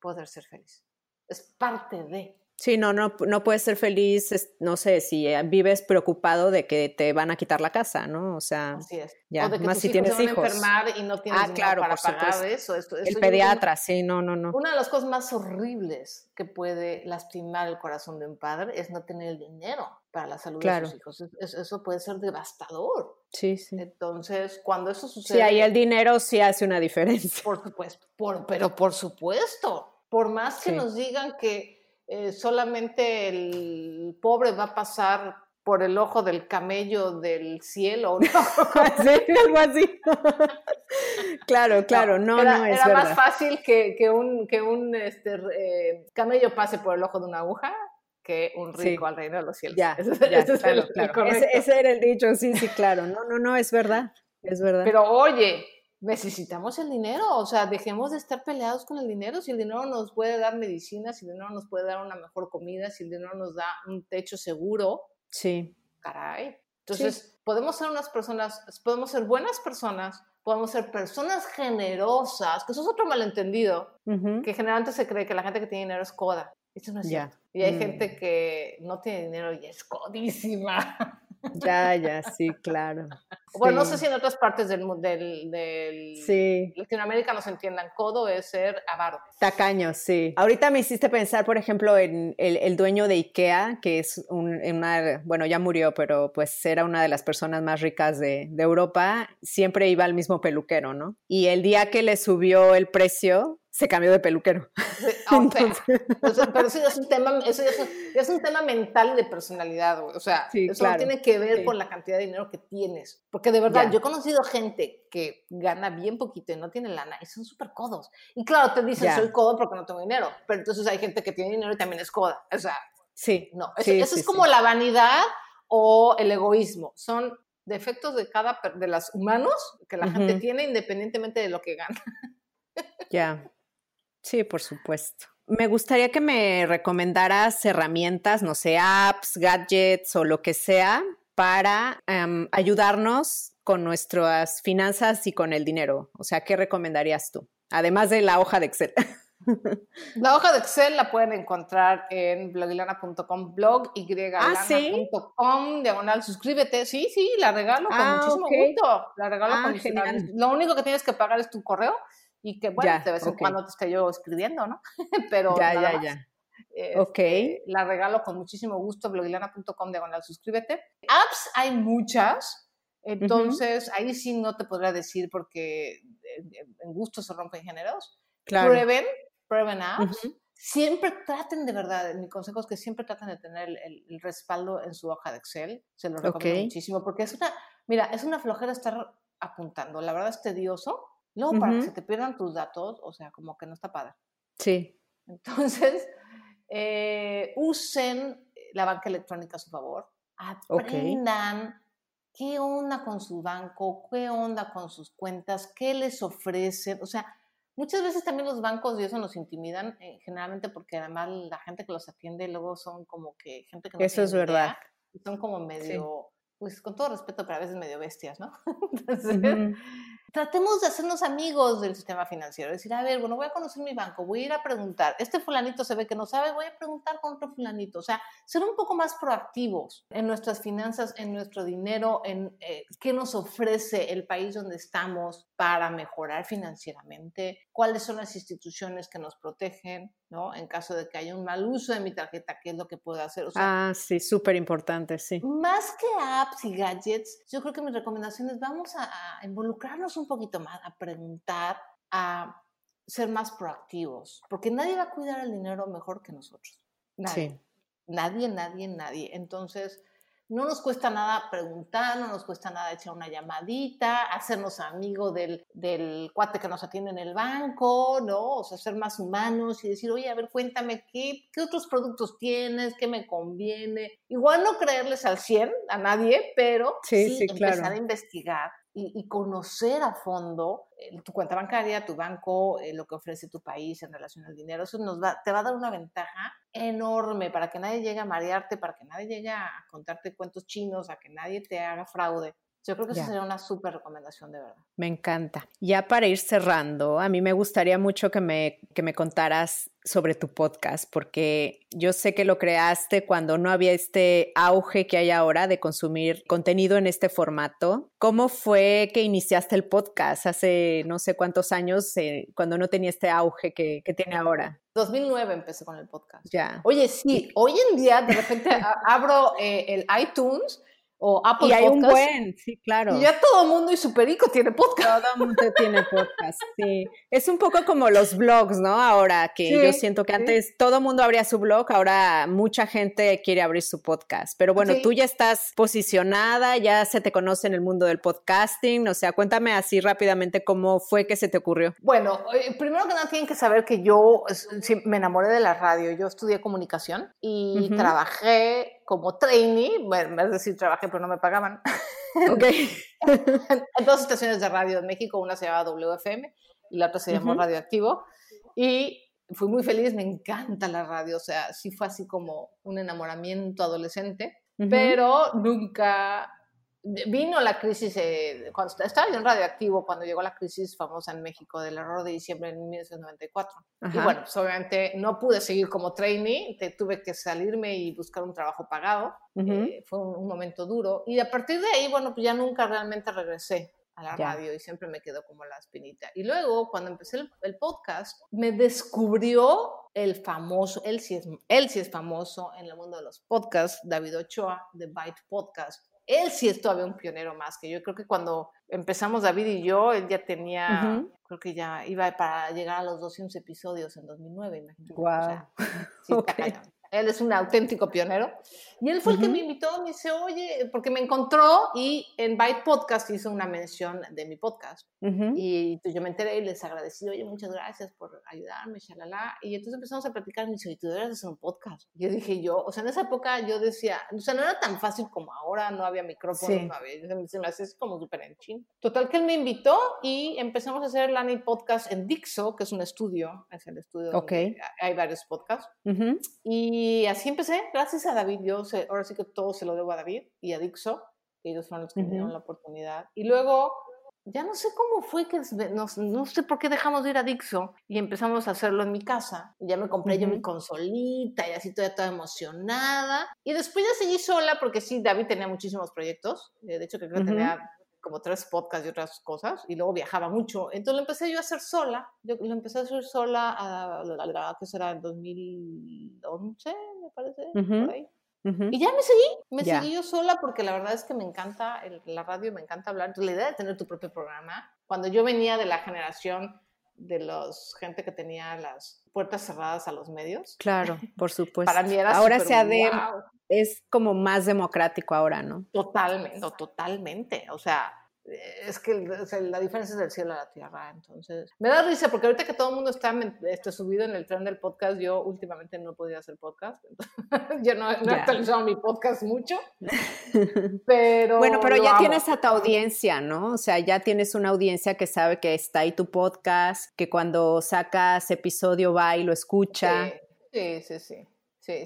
poder ser feliz. Es parte de. Sí, no, no, no puedes ser feliz, no sé, si eh, vives preocupado de que te van a quitar la casa, ¿no? O sea, Así es. ya, o de que más tus si hijos tienes se van a hijos. enfermar y no tienes Ah, claro, para pagar eso. El pediatra, sí, no, no, no. Una de las cosas más horribles que puede lastimar el corazón de un padre es no tener el dinero para la salud Claro. de sus hijos. Es- es- eso puede ser devastador. Sí, sí. Entonces, cuando eso sucede, Sí, ahí el dinero sí hace una diferencia. por supuesto, por- pero por supuesto, por más que Sí. nos digan que eh, solamente el pobre va a pasar por el ojo del camello del cielo, ¿no? Sí, algo así. claro, claro, no, era, no es era verdad. más fácil que, que un, que un este, eh, camello pase por el ojo de una aguja que un Sí. rico al reino de los cielos. Ya, Ese, ya, ese claro, el- el claro. correcto. Ese, ese era el dicho, sí, sí, claro. No, no, no, es verdad, es verdad. Pero oye, necesitamos el dinero, o sea, dejemos de estar peleados con el dinero. Si el dinero nos puede dar medicina, si el dinero nos puede dar una mejor comida, si el dinero nos da un techo seguro, sí, caray. Entonces, podemos ser unas personas, podemos ser buenas personas, podemos ser personas generosas, que eso es otro malentendido, Ujú. que generalmente se cree que la gente que tiene dinero es coda. Eso no es Ya. cierto. Y hay Mm. gente que no tiene dinero y es codísima. Ya, ya, sí, claro. Bueno, no Sí, sé si en otras partes del, mu- del, del Sí, Latinoamérica nos entiendan. Codo es ser avaro. tacaño, sí. Ahorita me hiciste pensar, por ejemplo, en el, el dueño de IKEA, que es un, una, bueno, ya murió, pero pues era una de las personas más ricas de, de Europa, siempre iba al mismo peluquero, ¿no? Y el día que le subió el precio, se cambió de peluquero. Sí, o sea, o sea, pero eso ya es un tema, eso ya es un, ya es un tema mental y de personalidad, güey. O sea, Sí, eso no claro. tiene que ver Sí. con la cantidad de dinero que tienes. Porque de verdad, yo he conocido gente que gana bien poquito y no tiene lana y son súper codos. Y claro, te dicen, soy codo porque no tengo dinero. Pero entonces hay gente que tiene dinero y también es coda. O sea, Sí, no. Eso, Sí, eso es como la vanidad o el egoísmo. Son defectos de cada de los humanos que la gente Ujú. tiene independientemente de lo que gana. ya. Sí, por supuesto. Me gustaría que me recomendaras herramientas, no sé, apps, gadgets o lo que sea para em, ayudarnos con nuestras finanzas y con el dinero. O sea, ¿qué recomendarías tú? Además de la hoja de Excel. La hoja de Excel la pueden encontrar en blogilana.com, blog y Ah, diagonal, suscríbete. Sí, sí, la regalo con Ah, muchísimo gusto. La regalo Ah, con. Lo único que tienes que pagar es tu correo y que, bueno, Ya, de vez en cuando te estoy yo escribiendo, ¿no? Pero ya, nada ya, más. ya. Este, Ok. La regalo con muchísimo gusto, blogilana.com, diagonal, suscríbete. Apps hay muchas. Entonces, ahí sí no te podrá decir porque en, en gusto se rompen géneros Claro. prueben, prueben apps. Ujú. Siempre traten de verdad, mi consejo es que siempre traten de tener el, el- el respaldo en su hoja de Excel. Se lo recomiendo Ok. muchísimo porque es una, mira, es una flojera estar apuntando. La verdad es tedioso. Luego, para que se te pierdan tus datos, o sea, como que no está padre. Sí. Entonces, eh, usen la banca electrónica a su favor. Aprendan qué onda con su banco, qué onda con sus cuentas, qué les ofrecen. O sea, muchas veces también los bancos y eso nos intimidan, eh, generalmente porque además la gente que los atiende luego son como que gente que no Eso es idea, verdad. son como medio, pues con todo respeto, pero a veces medio bestias, ¿no? Entonces, Ujú. Tratemos de hacernos amigos del sistema financiero. Decir, a ver, bueno, voy a conocer mi banco, voy a ir a preguntar. Este fulanito se ve que no sabe, voy a preguntar con otro fulanito. O sea, ser un poco más proactivos en nuestras finanzas, en nuestro dinero, en eh, qué nos ofrece el país donde estamos para mejorar financieramente, cuáles son las instituciones que nos protegen, ¿no? En caso de que haya un mal uso de mi tarjeta, qué es lo que puedo hacer. O sea, Ah, sí, súper importante, sí. más que apps y gadgets, yo creo que mi recomendación es vamos a, a involucrarnos un poquito más, a preguntar, a ser más proactivos, porque nadie va a cuidar el dinero mejor que nosotros. Nadie. Sí. Nadie, nadie, nadie. Entonces, no nos cuesta nada preguntar, no nos cuesta nada echar una llamadita, hacernos amigos del, del cuate que nos atiende en el banco, ¿no? O sea, ser más humanos y decir, oye, a ver, cuéntame, ¿qué, qué otros productos tienes? ¿Qué me conviene? Igual no creerles al 100 a nadie, pero Sí, sí, sí, empezar claro. a investigar y, y conocer a fondo eh, tu cuenta bancaria, tu banco, eh, lo que ofrece tu país en relación al dinero. Eso nos va, te va a dar una ventaja enorme para que nadie llegue a marearte, para que nadie llegue a contarte cuentos chinos, a que nadie te haga fraude. Yo creo que esa sería una súper recomendación, de verdad. Me encanta. Ya para ir cerrando, a mí me gustaría mucho que me, que me contaras sobre tu podcast, porque yo sé que lo creaste cuando no había este auge que hay ahora de consumir contenido en este formato. ¿Cómo fue que iniciaste el podcast hace no sé cuántos años, eh, cuando no tenía este auge que, que, tiene ahora? 2009 empecé con el podcast. Ya. Oye, sí, hoy en día de repente abro eh, el iTunes o Apple y hay un buen, sí, claro. Y ya todo el mundo y su perico tiene podcast. Todo el mundo tiene podcast, sí. Es un poco como los blogs, ¿no? Ahora que yo siento que antes todo el mundo abría su blog, ahora mucha gente quiere abrir su podcast. Pero bueno, tú ya estás posicionada, ya se te conoce en el mundo del podcasting. O sea, cuéntame así rápidamente cómo fue que se te ocurrió. Bueno, eh, primero que nada tienen que saber que yo me enamoré de la radio. Yo estudié comunicación y trabajé como trainee, bueno, es decir, trabajé pero no me pagaban. Ok. en, dos estaciones de radio en México, una se llamaba WFM y la otra se llamó Radioactivo. Y fui muy feliz, me encanta la radio, o sea, sí fue así como un enamoramiento adolescente, pero nunca vino la crisis, eh, cuando estaba yo en Radioactivo, cuando llegó la crisis famosa en México del error de diciembre de 1994. Y bueno, pues obviamente no pude seguir como trainee, te, tuve que salirme y buscar un trabajo pagado. Eh, fue un, momento duro. Y a partir de ahí, bueno, pues ya nunca realmente regresé a la radio y siempre me quedó como la espinita. Y luego, cuando empecé el, el, podcast, me descubrió el famoso, él sí, es, él sí es famoso en el mundo de los podcasts, David Ochoa, de Byte Podcast él sí es todavía un pionero más que yo. Creo que cuando empezamos David y yo, él ya tenía, creo que ya iba para llegar a los 200 episodios en 2009, imagínate. Wow. Él es un auténtico pionero. Y él fue el que me invitó, me dice, oye, porque me encontró y en Byte Podcast hizo una mención de mi podcast. Y pues, yo me enteré y les agradecí, oye, muchas gracias por ayudarme, shalala. Y entonces empezamos a platicar, me dice, ¿y tú deberías hacer un podcast? Yo dije, yo, o sea, en esa época yo decía, o sea, no era tan fácil como ahora, no había micrófono, no había, se me hacía como súper en chin. Total que él me invitó y empezamos a hacer Lani Podcast en Dixo, que es un estudio, es el estudio donde hay varios podcasts. Y así empecé, gracias a David, yo ahora sí que todo se lo debo a David y a Dixo, que ellos fueron los que me dieron la oportunidad. Y luego, ya no sé cómo fue que, no, no, sé por qué dejamos de ir a Dixo y empezamos a hacerlo en mi casa. Ya me compré yo mi consolita y así toda, toda emocionada. Y después ya seguí sola porque sí, David tenía muchísimos proyectos. Eh, de hecho, creo que tenía como tres podcasts y otras cosas, y luego viajaba mucho. Entonces lo empecé yo a hacer sola. Yo lo empecé a hacer sola, a, a, ¿qué será? En 2011, me parece, por ahí. Y ya me seguí, me seguí yo sola porque la verdad es que me encanta la radio, me encanta hablar. Entonces, la idea de tener tu propio programa, cuando yo venía de la generación de los gente que tenía las puertas cerradas a los medios. Claro, por supuesto. Para mí era Ahora se de, es como más democrático ahora, ¿no? Totalmente, totalmente. O sea, es que la diferencia es del cielo a la tierra, entonces me da risa porque ahorita que todo el mundo está este, subido en el tren del podcast, yo últimamente no podía hacer podcast, yo no, he actualizado mi podcast mucho, pero... Bueno, pero ya tienes a tu audiencia, ¿no? O sea, ya tienes una audiencia que sabe que está ahí tu podcast, que cuando sacas episodio va y lo escucha. sí, sí. sí. Sí,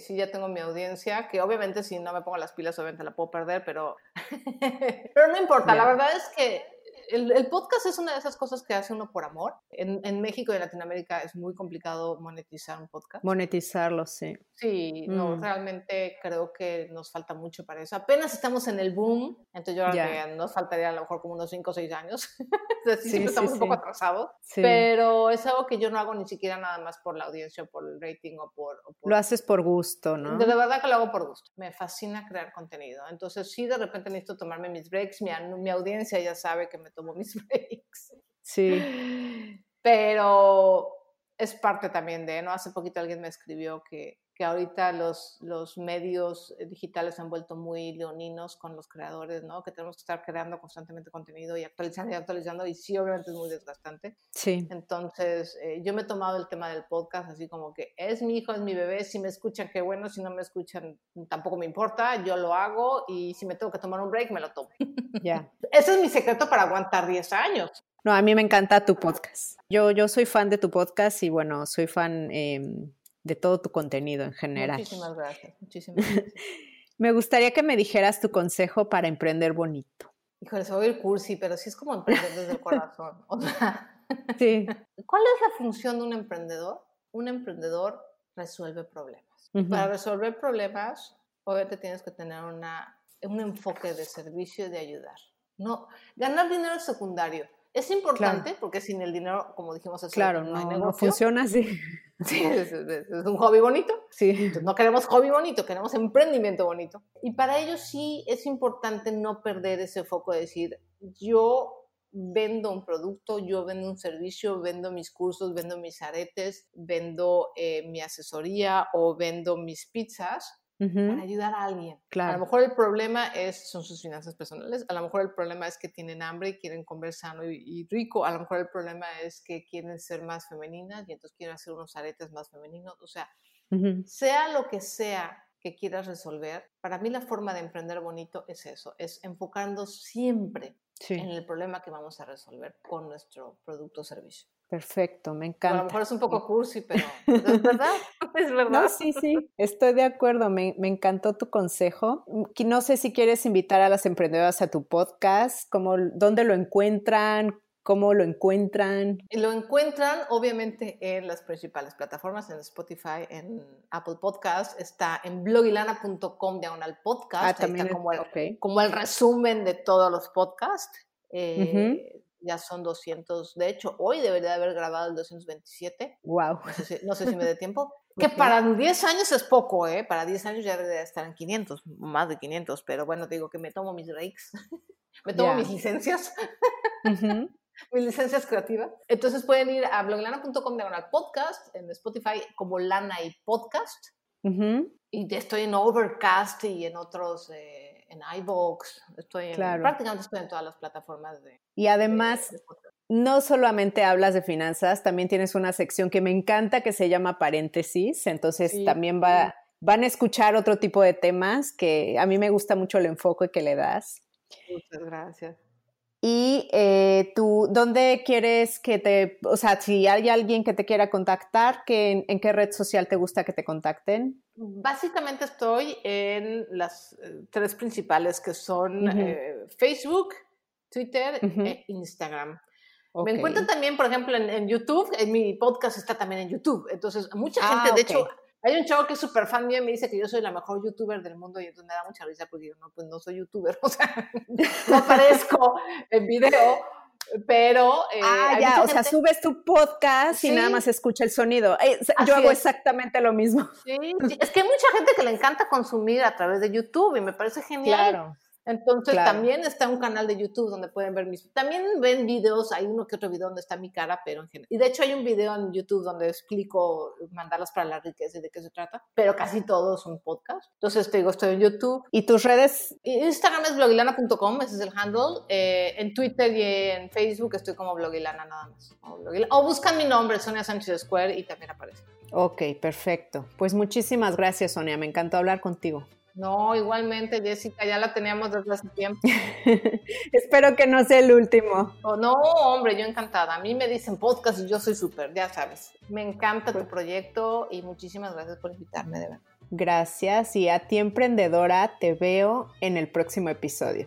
sí, ya tengo mi audiencia, que obviamente si no me pongo las pilas, obviamente la puedo perder, pero, pero no importa. La verdad es que el, podcast es una de esas cosas que hace uno por amor. En, México y en Latinoamérica es muy complicado monetizar un podcast. Monetizarlo, sí. Sí, no, mm. realmente creo que nos falta mucho para eso. Apenas estamos en el boom, entonces yo creo que nos faltaría a lo mejor como unos 5 o 6 años. sí, estamos un poco atrasados. Pero es algo que yo no hago ni siquiera nada más por la audiencia, o por el rating o por, Lo haces por gusto, ¿no? De, verdad que lo hago por gusto. Me fascina crear contenido. Entonces, sí, de repente necesito tomarme mis breaks. Mi, mi audiencia ya sabe que me tomo mis breaks. Sí. Pero es parte también de, ¿no? Hace poquito alguien me escribió que que ahorita los, los medios eh, digitales se han vuelto muy leoninos con los creadores, ¿no? Que tenemos que estar creando constantemente contenido y actualizando y actualizando y sí, obviamente es muy desgastante. Sí. Entonces, eh, yo me he tomado el tema del podcast así como que es mi hijo, es mi bebé, si me escuchan, qué bueno, si no me escuchan, tampoco me importa, yo lo hago y si me tengo que tomar un break, me lo tomo. Ya. Ese es mi secreto para aguantar 10 años. No, a mí me encanta tu podcast. Yo, yo soy fan de tu podcast y bueno, soy fan... Eh, de todo tu contenido en general. Muchísimas gracias. Muchísimas gracias. me gustaría que me dijeras tu consejo para emprender bonito. Híjole, se va a oír cursi, pero sí es como emprender desde el corazón. O sea, Sí. ¿cuál es la función de un emprendedor? Un emprendedor resuelve problemas. Para resolver problemas, obviamente tienes que tener una, un enfoque de servicio y de ayudar. No, ganar dinero es secundario. Es importante porque sin el dinero, como dijimos, hace Claro, no, hay no negocio. funciona así. Sí, es, es- es un hobby bonito. Sí. Entonces, no queremos hobby bonito, queremos emprendimiento bonito. Y para ello sí es importante no perder ese foco de decir, yo vendo un producto, yo vendo un servicio, vendo mis cursos, vendo mis aretes, vendo eh, mi asesoría o vendo mis pizzas Ujú. para ayudar a alguien. A Claro. lo mejor el problema es, son sus finanzas personales, a lo mejor el problema es que tienen hambre y quieren comer sano y, y rico, a lo mejor el problema es que quieren ser más femeninas y entonces quieren hacer unos aretes más femeninos, o sea, Ujú. sea lo que sea que quieras resolver, para mí la forma de emprender bonito es eso, es enfocando siempre Sí. en el problema que vamos a resolver con nuestro producto o servicio. Perfecto, me A encanta. lo mejor es un poco cursi, pero es verdad, es verdad. No, sí, sí, estoy de acuerdo. Me, me encantó tu consejo. Mm, No sé si quieres invitar a las emprendedoras a tu podcast, cómo, dónde lo encuentran, cómo lo encuentran. Lo encuentran obviamente en las principales plataformas, en Spotify, en Apple Podcast, está en blogilana.com diagonal podcast, Ah, también está es- como el, como resumen de todos los podcasts. Eh, Ya son 200, de hecho hoy debería de haber grabado el 227, Wow. no sé si, no sé si me dé tiempo, que Ok. para 10 años es poco, ¿eh? Para 10 años ya debería estar en 500, más de 500, pero bueno, te digo que me tomo mis breaks, me tomo mis licencias mis licencias creativas. Entonces pueden ir a bloglana.com diagonal podcast, en Spotify como Lana y Podcast. Ujú. Y estoy en Overcast y en otros, eh, en iVoox. Estoy en, Claro. prácticamente estoy en todas las plataformas de, Y además, de- de podcast. no solamente hablas de finanzas, también tienes una sección que me encanta que se llama paréntesis, entonces Sí. también va, van a escuchar otro tipo de temas que a mí me gusta mucho el enfoque que le das. Muchas gracias. Y eh, tú, ¿dónde quieres que te, o sea, si hay alguien que te quiera contactar, ¿qué, en, qué red social te gusta que te contacten? Básicamente estoy en las eh, tres principales que son Ujú. eh, Facebook, Twitter Ujú. e Instagram. Ok. Me encuentran también, por ejemplo, en, en YouTube. En mi podcast está también en YouTube. Entonces, mucha Ah, gente, de ok. hecho, hay un chavo que es súper fan mío y me dice que yo soy la mejor youtuber del mundo y entonces me da mucha risa porque yo no, pues no soy youtuber. O sea, no aparezco en video, pero. eh, Ah, ya, o sea, subes tu podcast y nada más escucha el sonido. Eh, yo hago es. exactamente lo mismo. Sí, sí, es que hay mucha gente que le encanta consumir a través de YouTube y me parece genial. Entonces claro. también está un canal de YouTube donde pueden ver mis... También ven videos, hay uno que otro video donde está mi cara, pero en general... Y de hecho hay un video en YouTube donde explico mandarlas para la riqueza y de qué se trata, pero casi todo es un podcast. Entonces te digo, estoy en YouTube. ¿Y tus redes? Instagram es blogilana.com, ese es el handle. Eh, en Twitter y en Facebook estoy como blogilana nada más. O, Blogilana- o buscan mi nombre, Sonia Sánchez Square, y también aparece. Ok, perfecto. Pues muchísimas gracias, Sonia. Me encantó hablar contigo. No, igualmente, Jessica, ya la teníamos desde hace tiempo. Espero que no sea el último. Oh, no, hombre, yo encantada. A mí me dicen podcast y yo soy súper, ya sabes. Me encanta tu proyecto y muchísimas gracias por invitarme, de verdad. Gracias y a ti emprendedora te veo en el próximo episodio.